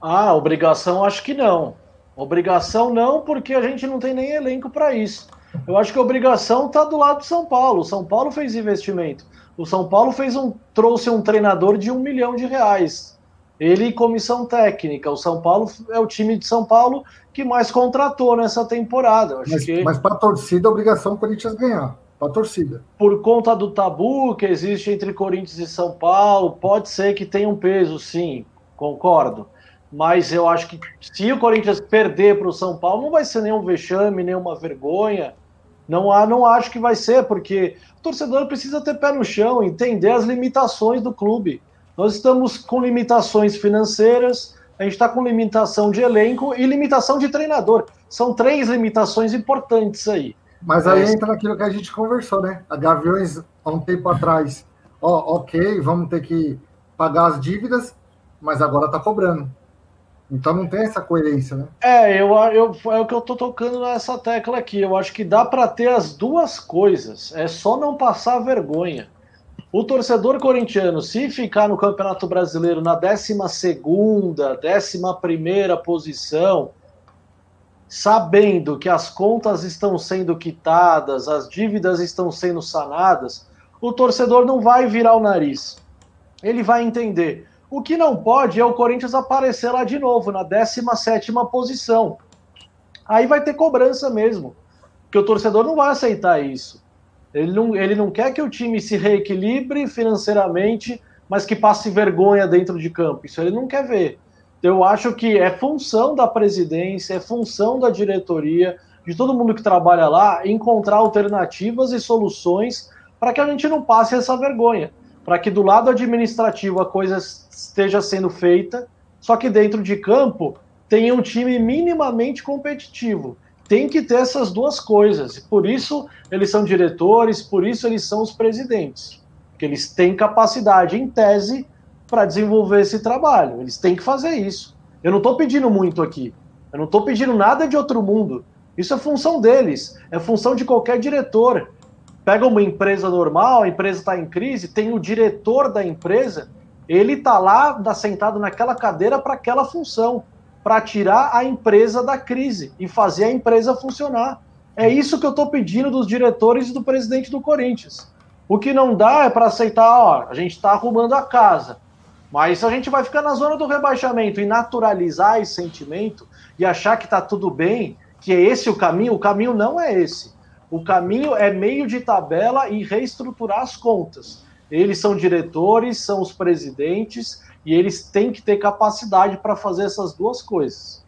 Ah, obrigação acho que não. Obrigação não, porque a gente não tem nem elenco para isso. Eu acho que a obrigação está do lado do São Paulo. O São Paulo fez investimento. O São Paulo fez um, trouxe um treinador de um milhão de reais. Ele e comissão técnica. O São Paulo é o time de São Paulo que mais contratou nessa temporada. mas que... mas para a torcida, a obrigação do Corinthians ganhar para a torcida. Por conta do tabu que existe entre Corinthians e São Paulo, pode ser que tenha um peso, sim, concordo. Mas eu acho que se o Corinthians perder para o São Paulo, não vai ser nenhum vexame, nenhuma vergonha. Não, há, não acho que vai ser, porque o torcedor precisa ter pé no chão, entender as limitações do clube. Nós estamos com limitações financeiras, a gente está com limitação de elenco e limitação de treinador. São três limitações importantes aí. Mas aí é entra naquilo que a gente conversou, né? A Gaviões, há um tempo atrás, ó, ok, vamos ter que pagar as dívidas, mas agora tá cobrando. Então não tem essa coerência, né? É, eu, eu, é o que eu tô tocando nessa tecla aqui. Eu acho que dá para ter as duas coisas. É só não passar vergonha. O torcedor corintiano, se ficar no Campeonato Brasileiro na 12 segunda, 11 primeira posição, sabendo que as contas estão sendo quitadas, as dívidas estão sendo sanadas, o torcedor não vai virar o nariz. Ele vai entender. O que não pode é o Corinthians aparecer lá de novo, na 17 posição. Aí vai ter cobrança mesmo. Porque o torcedor não vai aceitar isso. Ele não, ele não quer que o time se reequilibre financeiramente, mas que passe vergonha dentro de campo. Isso ele não quer ver. Então, eu acho que é função da presidência, é função da diretoria, de todo mundo que trabalha lá, encontrar alternativas e soluções para que a gente não passe essa vergonha. Para que do lado administrativo a coisa esteja sendo feita, só que dentro de campo tenha um time minimamente competitivo tem que ter essas duas coisas. Por isso eles são diretores, por isso eles são os presidentes. Porque eles têm capacidade, em tese, para desenvolver esse trabalho. Eles têm que fazer isso. Eu não estou pedindo muito aqui. Eu não estou pedindo nada de outro mundo. Isso é função deles. É função de qualquer diretor. Pega uma empresa normal, a empresa está em crise, tem o diretor da empresa, ele está lá, tá sentado naquela cadeira para aquela função para tirar a empresa da crise e fazer a empresa funcionar. É isso que eu estou pedindo dos diretores e do presidente do Corinthians. O que não dá é para aceitar, ó, a gente está arrumando a casa. Mas a gente vai ficar na zona do rebaixamento e naturalizar esse sentimento e achar que está tudo bem, que é esse o caminho, o caminho não é esse. O caminho é meio de tabela e reestruturar as contas. Eles são diretores, são os presidentes, e eles têm que ter capacidade para fazer essas duas coisas.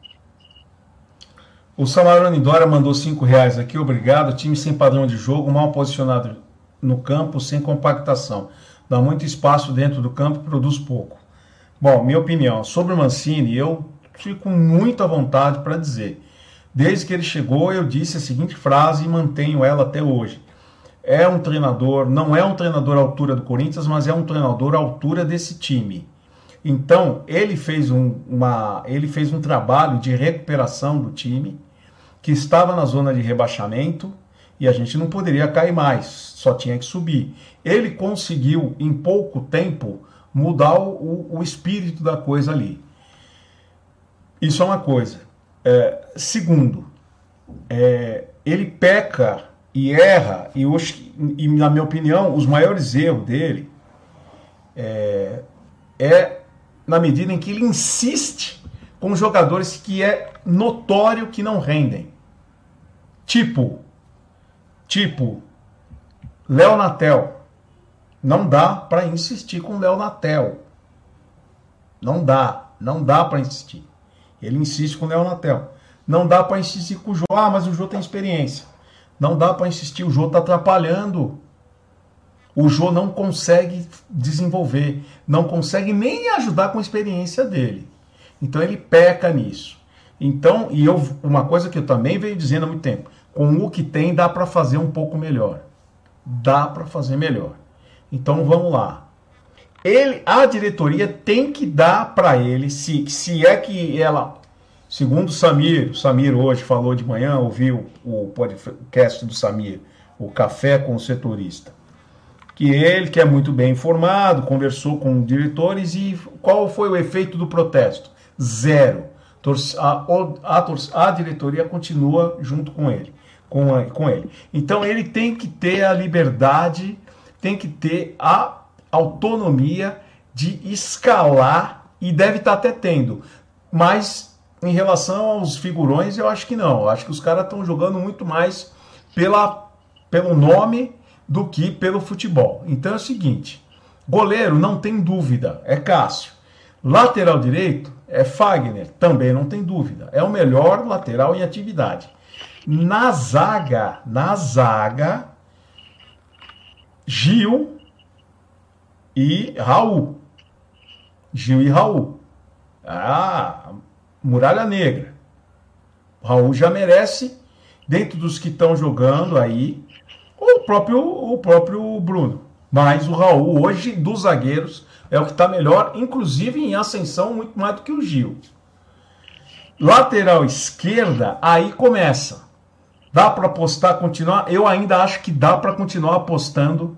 O Samarone Dória mandou cinco reais aqui, obrigado. Time sem padrão de jogo, mal posicionado no campo, sem compactação. Dá muito espaço dentro do campo produz pouco. Bom, minha opinião sobre o Mancini, eu fico com muita vontade para dizer. Desde que ele chegou, eu disse a seguinte frase e mantenho ela até hoje. É um treinador, não é um treinador à altura do Corinthians, mas é um treinador à altura desse time. Então, ele fez um, uma, ele fez um trabalho de recuperação do time, que estava na zona de rebaixamento, e a gente não poderia cair mais, só tinha que subir. Ele conseguiu, em pouco tempo, mudar o, o espírito da coisa ali. Isso é uma coisa. É, segundo, é, ele peca e erra, e, hoje, e, na minha opinião, os maiores erros dele é, é na medida em que ele insiste com jogadores que é notório que não rendem. Tipo, tipo, Léo Natel. Não dá para insistir com Léo Natel. Não dá, não dá para insistir. Ele insiste com Léo Natel. Não dá para insistir com o Jô. Ah, mas o Jô tem experiência. Não dá para insistir, o Jô está atrapalhando o Jô não consegue desenvolver, não consegue nem ajudar com a experiência dele. Então ele peca nisso. Então, e eu, uma coisa que eu também venho dizendo há muito tempo, com o que tem dá para fazer um pouco melhor. Dá para fazer melhor. Então vamos lá. Ele, a diretoria tem que dar para ele, se, se é que ela, segundo o Samir, o Samir hoje falou de manhã, ouviu o podcast do Samir, o Café com o Setorista que ele, que é muito bem informado, conversou com diretores e qual foi o efeito do protesto? Zero. A, a, a diretoria continua junto com ele, com, a, com ele. Então ele tem que ter a liberdade, tem que ter a autonomia de escalar e deve estar até tendo. Mas em relação aos figurões, eu acho que não. Eu acho que os caras estão jogando muito mais pela, pelo nome do que pelo futebol. Então é o seguinte: goleiro não tem dúvida, é Cássio. Lateral direito é Fagner, também não tem dúvida. É o melhor lateral em atividade. Na zaga, na zaga, Gil e Raul. Gil e Raul. Ah, Muralha Negra. Raul já merece, dentro dos que estão jogando aí, o próprio, o próprio Bruno. Mas o Raul, hoje, dos zagueiros, é o que está melhor, inclusive em ascensão, muito mais do que o Gil. Lateral esquerda, aí começa. Dá para apostar, continuar? Eu ainda acho que dá para continuar apostando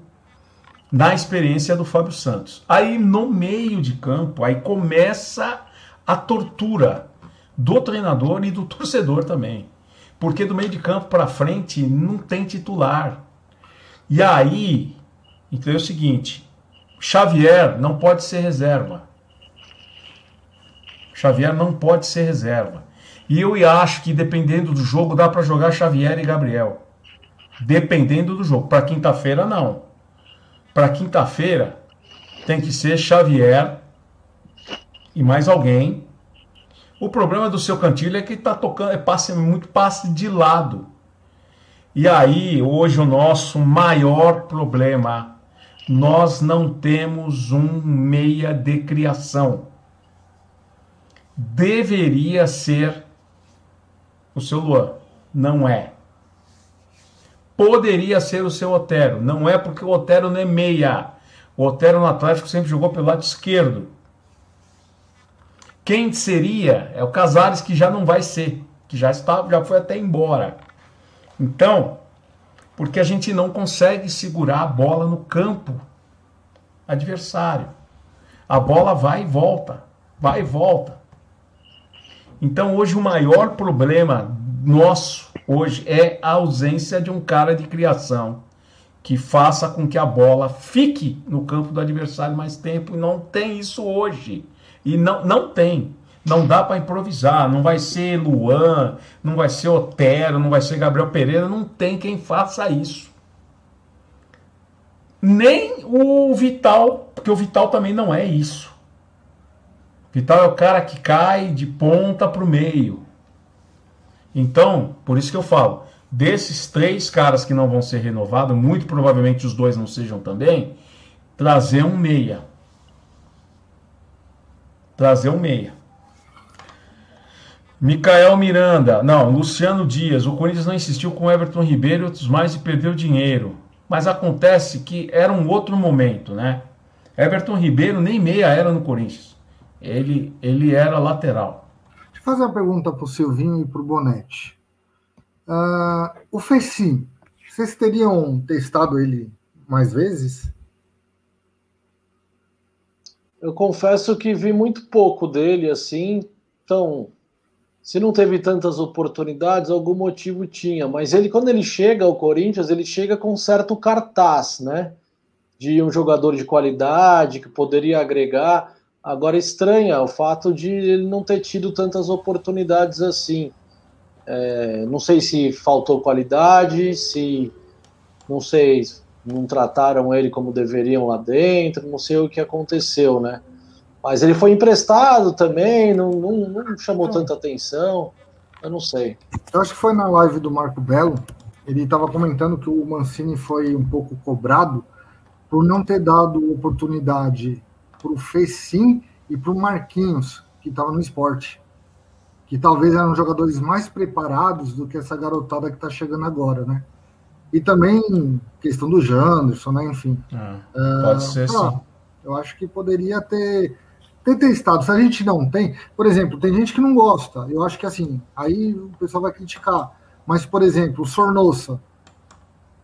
na experiência do Fábio Santos. Aí no meio de campo, aí começa a tortura do treinador e do <laughs> torcedor também. Porque do meio de campo para frente não tem titular. E aí, então é o seguinte: Xavier não pode ser reserva. Xavier não pode ser reserva. E eu acho que dependendo do jogo dá para jogar Xavier e Gabriel. Dependendo do jogo. Para quinta-feira, não. Para quinta-feira, tem que ser Xavier e mais alguém. O problema do seu Cantilho é que está tocando, é passe, muito passe de lado. E aí, hoje, o nosso maior problema, nós não temos um meia de criação. Deveria ser o seu Luan. Não é. Poderia ser o seu Otero. Não é porque o Otero não é meia. O Otero no Atlético sempre jogou pelo lado esquerdo. Quem seria é o Casares que já não vai ser, que já está, já foi até embora. Então, porque a gente não consegue segurar a bola no campo adversário. A bola vai e volta, vai e volta. Então, hoje o maior problema nosso hoje é a ausência de um cara de criação que faça com que a bola fique no campo do adversário mais tempo. E não tem isso hoje. E não, não tem. Não dá para improvisar. Não vai ser Luan, não vai ser Otero, não vai ser Gabriel Pereira. Não tem quem faça isso. Nem o Vital, porque o Vital também não é isso. Vital é o cara que cai de ponta para o meio. Então, por isso que eu falo, desses três caras que não vão ser renovados, muito provavelmente os dois não sejam também, trazer um meia. Trazer um meia. Micael Miranda, não, Luciano Dias, o Corinthians não insistiu com Everton Ribeiro e outros mais e perdeu dinheiro. Mas acontece que era um outro momento, né? Everton Ribeiro nem meia era no Corinthians. Ele, ele era lateral. Deixa eu fazer uma pergunta para o Silvinho e para o Bonetti. Uh, o Feci, vocês teriam testado ele mais vezes? Eu confesso que vi muito pouco dele, assim, então, se não teve tantas oportunidades, algum motivo tinha, mas ele, quando ele chega ao Corinthians, ele chega com um certo cartaz, né, de um jogador de qualidade, que poderia agregar, agora estranha o fato de ele não ter tido tantas oportunidades assim, é, não sei se faltou qualidade, se não sei, não trataram ele como deveriam lá dentro, não sei o que aconteceu, né? Mas ele foi emprestado também, não, não, não chamou é. tanta atenção, eu não sei. Eu acho que foi na live do Marco Belo, ele estava comentando que o Mancini foi um pouco cobrado por não ter dado oportunidade para o Fecim e para o Marquinhos, que estava no esporte que talvez eram jogadores mais preparados do que essa garotada que está chegando agora, né? E também questão do Janderson, né? Enfim. Ah, pode uh, ser sim. Eu acho que poderia ter, ter testado. Se a gente não tem, por exemplo, tem gente que não gosta. Eu acho que assim, aí o pessoal vai criticar. Mas, por exemplo, o Sornosa,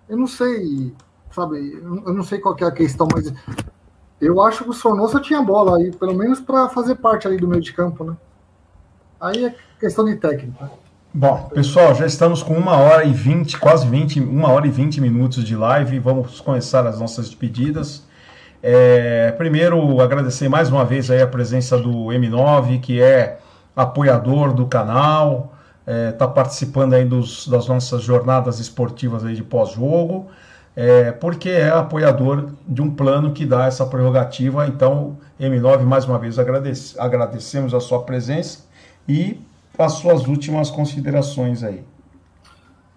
eu não sei, sabe? Eu não sei qual é a questão, mas eu acho que o Sornosa tinha bola aí, pelo menos para fazer parte ali do meio de campo, né? Aí é questão de técnica. Bom, pessoal, já estamos com uma hora e vinte, quase vinte, uma hora e vinte minutos de live. Vamos começar as nossas despedidas. É, primeiro, agradecer mais uma vez aí a presença do M9, que é apoiador do canal, está é, tá participando aí dos, das nossas jornadas esportivas aí de pós-jogo, é, porque é apoiador de um plano que dá essa prerrogativa. Então, M9, mais uma vez, agradece, agradecemos a sua presença e as suas últimas considerações aí.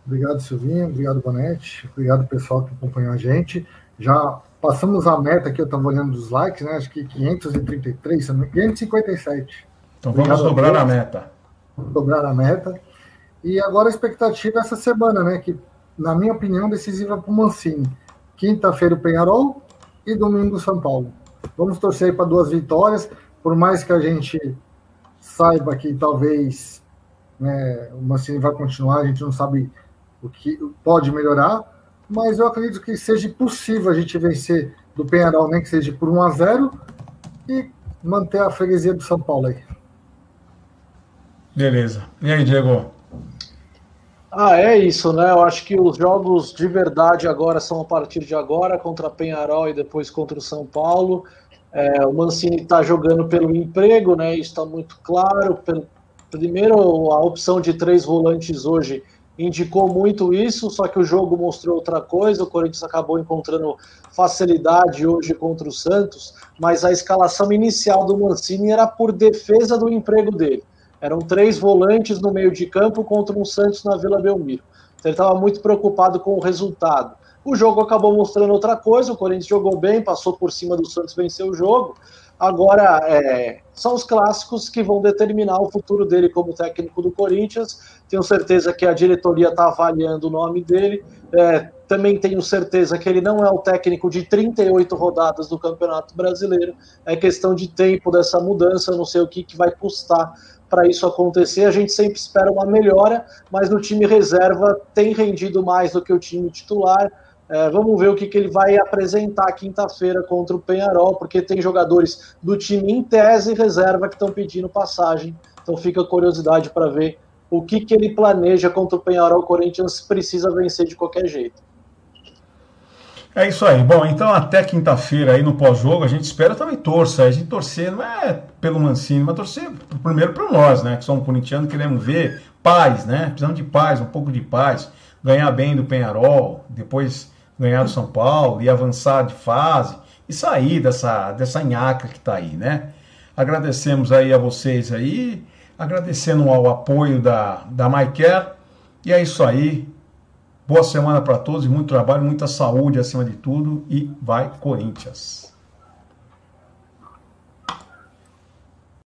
Obrigado, Silvinho. Obrigado, Bonete. Obrigado, pessoal que acompanhou a gente. Já passamos a meta aqui, eu estava olhando os likes, né? Acho que 533, 557. Então vamos Obrigado dobrar a, a meta. Dobrar a meta. E agora a expectativa é essa semana, né? Que, na minha opinião, decisiva para o Mancini. Quinta-feira o Penharol e domingo o São Paulo. Vamos torcer para duas vitórias, por mais que a gente saiba que talvez né, o Mancini vai continuar, a gente não sabe o que pode melhorar, mas eu acredito que seja possível a gente vencer do Penharol, nem que seja por 1 a 0 e manter a freguesia do São Paulo aí. Beleza. E aí, Diego? Ah, é isso, né? Eu acho que os jogos de verdade agora são a partir de agora, contra Penharol e depois contra o São Paulo. É, o Mancini está jogando pelo emprego, né? Isso está muito claro. Pelo, primeiro, a opção de três volantes hoje indicou muito isso, só que o jogo mostrou outra coisa. O Corinthians acabou encontrando facilidade hoje contra o Santos, mas a escalação inicial do Mancini era por defesa do emprego dele. Eram três volantes no meio de campo contra um Santos na Vila Belmiro. Então ele estava muito preocupado com o resultado. O jogo acabou mostrando outra coisa. O Corinthians jogou bem, passou por cima do Santos, venceu o jogo. Agora, é, são os clássicos que vão determinar o futuro dele como técnico do Corinthians. Tenho certeza que a diretoria está avaliando o nome dele. É, também tenho certeza que ele não é o técnico de 38 rodadas do Campeonato Brasileiro. É questão de tempo dessa mudança. Eu não sei o que, que vai custar para isso acontecer. A gente sempre espera uma melhora, mas no time reserva tem rendido mais do que o time titular. É, vamos ver o que, que ele vai apresentar quinta-feira contra o Penharol, porque tem jogadores do time em tese e reserva que estão pedindo passagem. Então fica curiosidade para ver o que, que ele planeja contra o Penharol. O Corinthians precisa vencer de qualquer jeito. É isso aí. Bom, então até quinta-feira aí no pós-jogo, a gente espera também torça. A gente torcer não é pelo Mancini, mas torcer primeiro para nós, né? Que somos corintianos, queremos ver paz, né? Precisamos de paz, um pouco de paz. Ganhar bem do Penharol, depois ganhar do São Paulo e avançar de fase e sair dessa, dessa nhaca que está aí, né? Agradecemos aí a vocês aí, agradecendo ao apoio da, da MyCare. E é isso aí. Boa semana para todos muito trabalho, muita saúde acima de tudo. E vai Corinthians!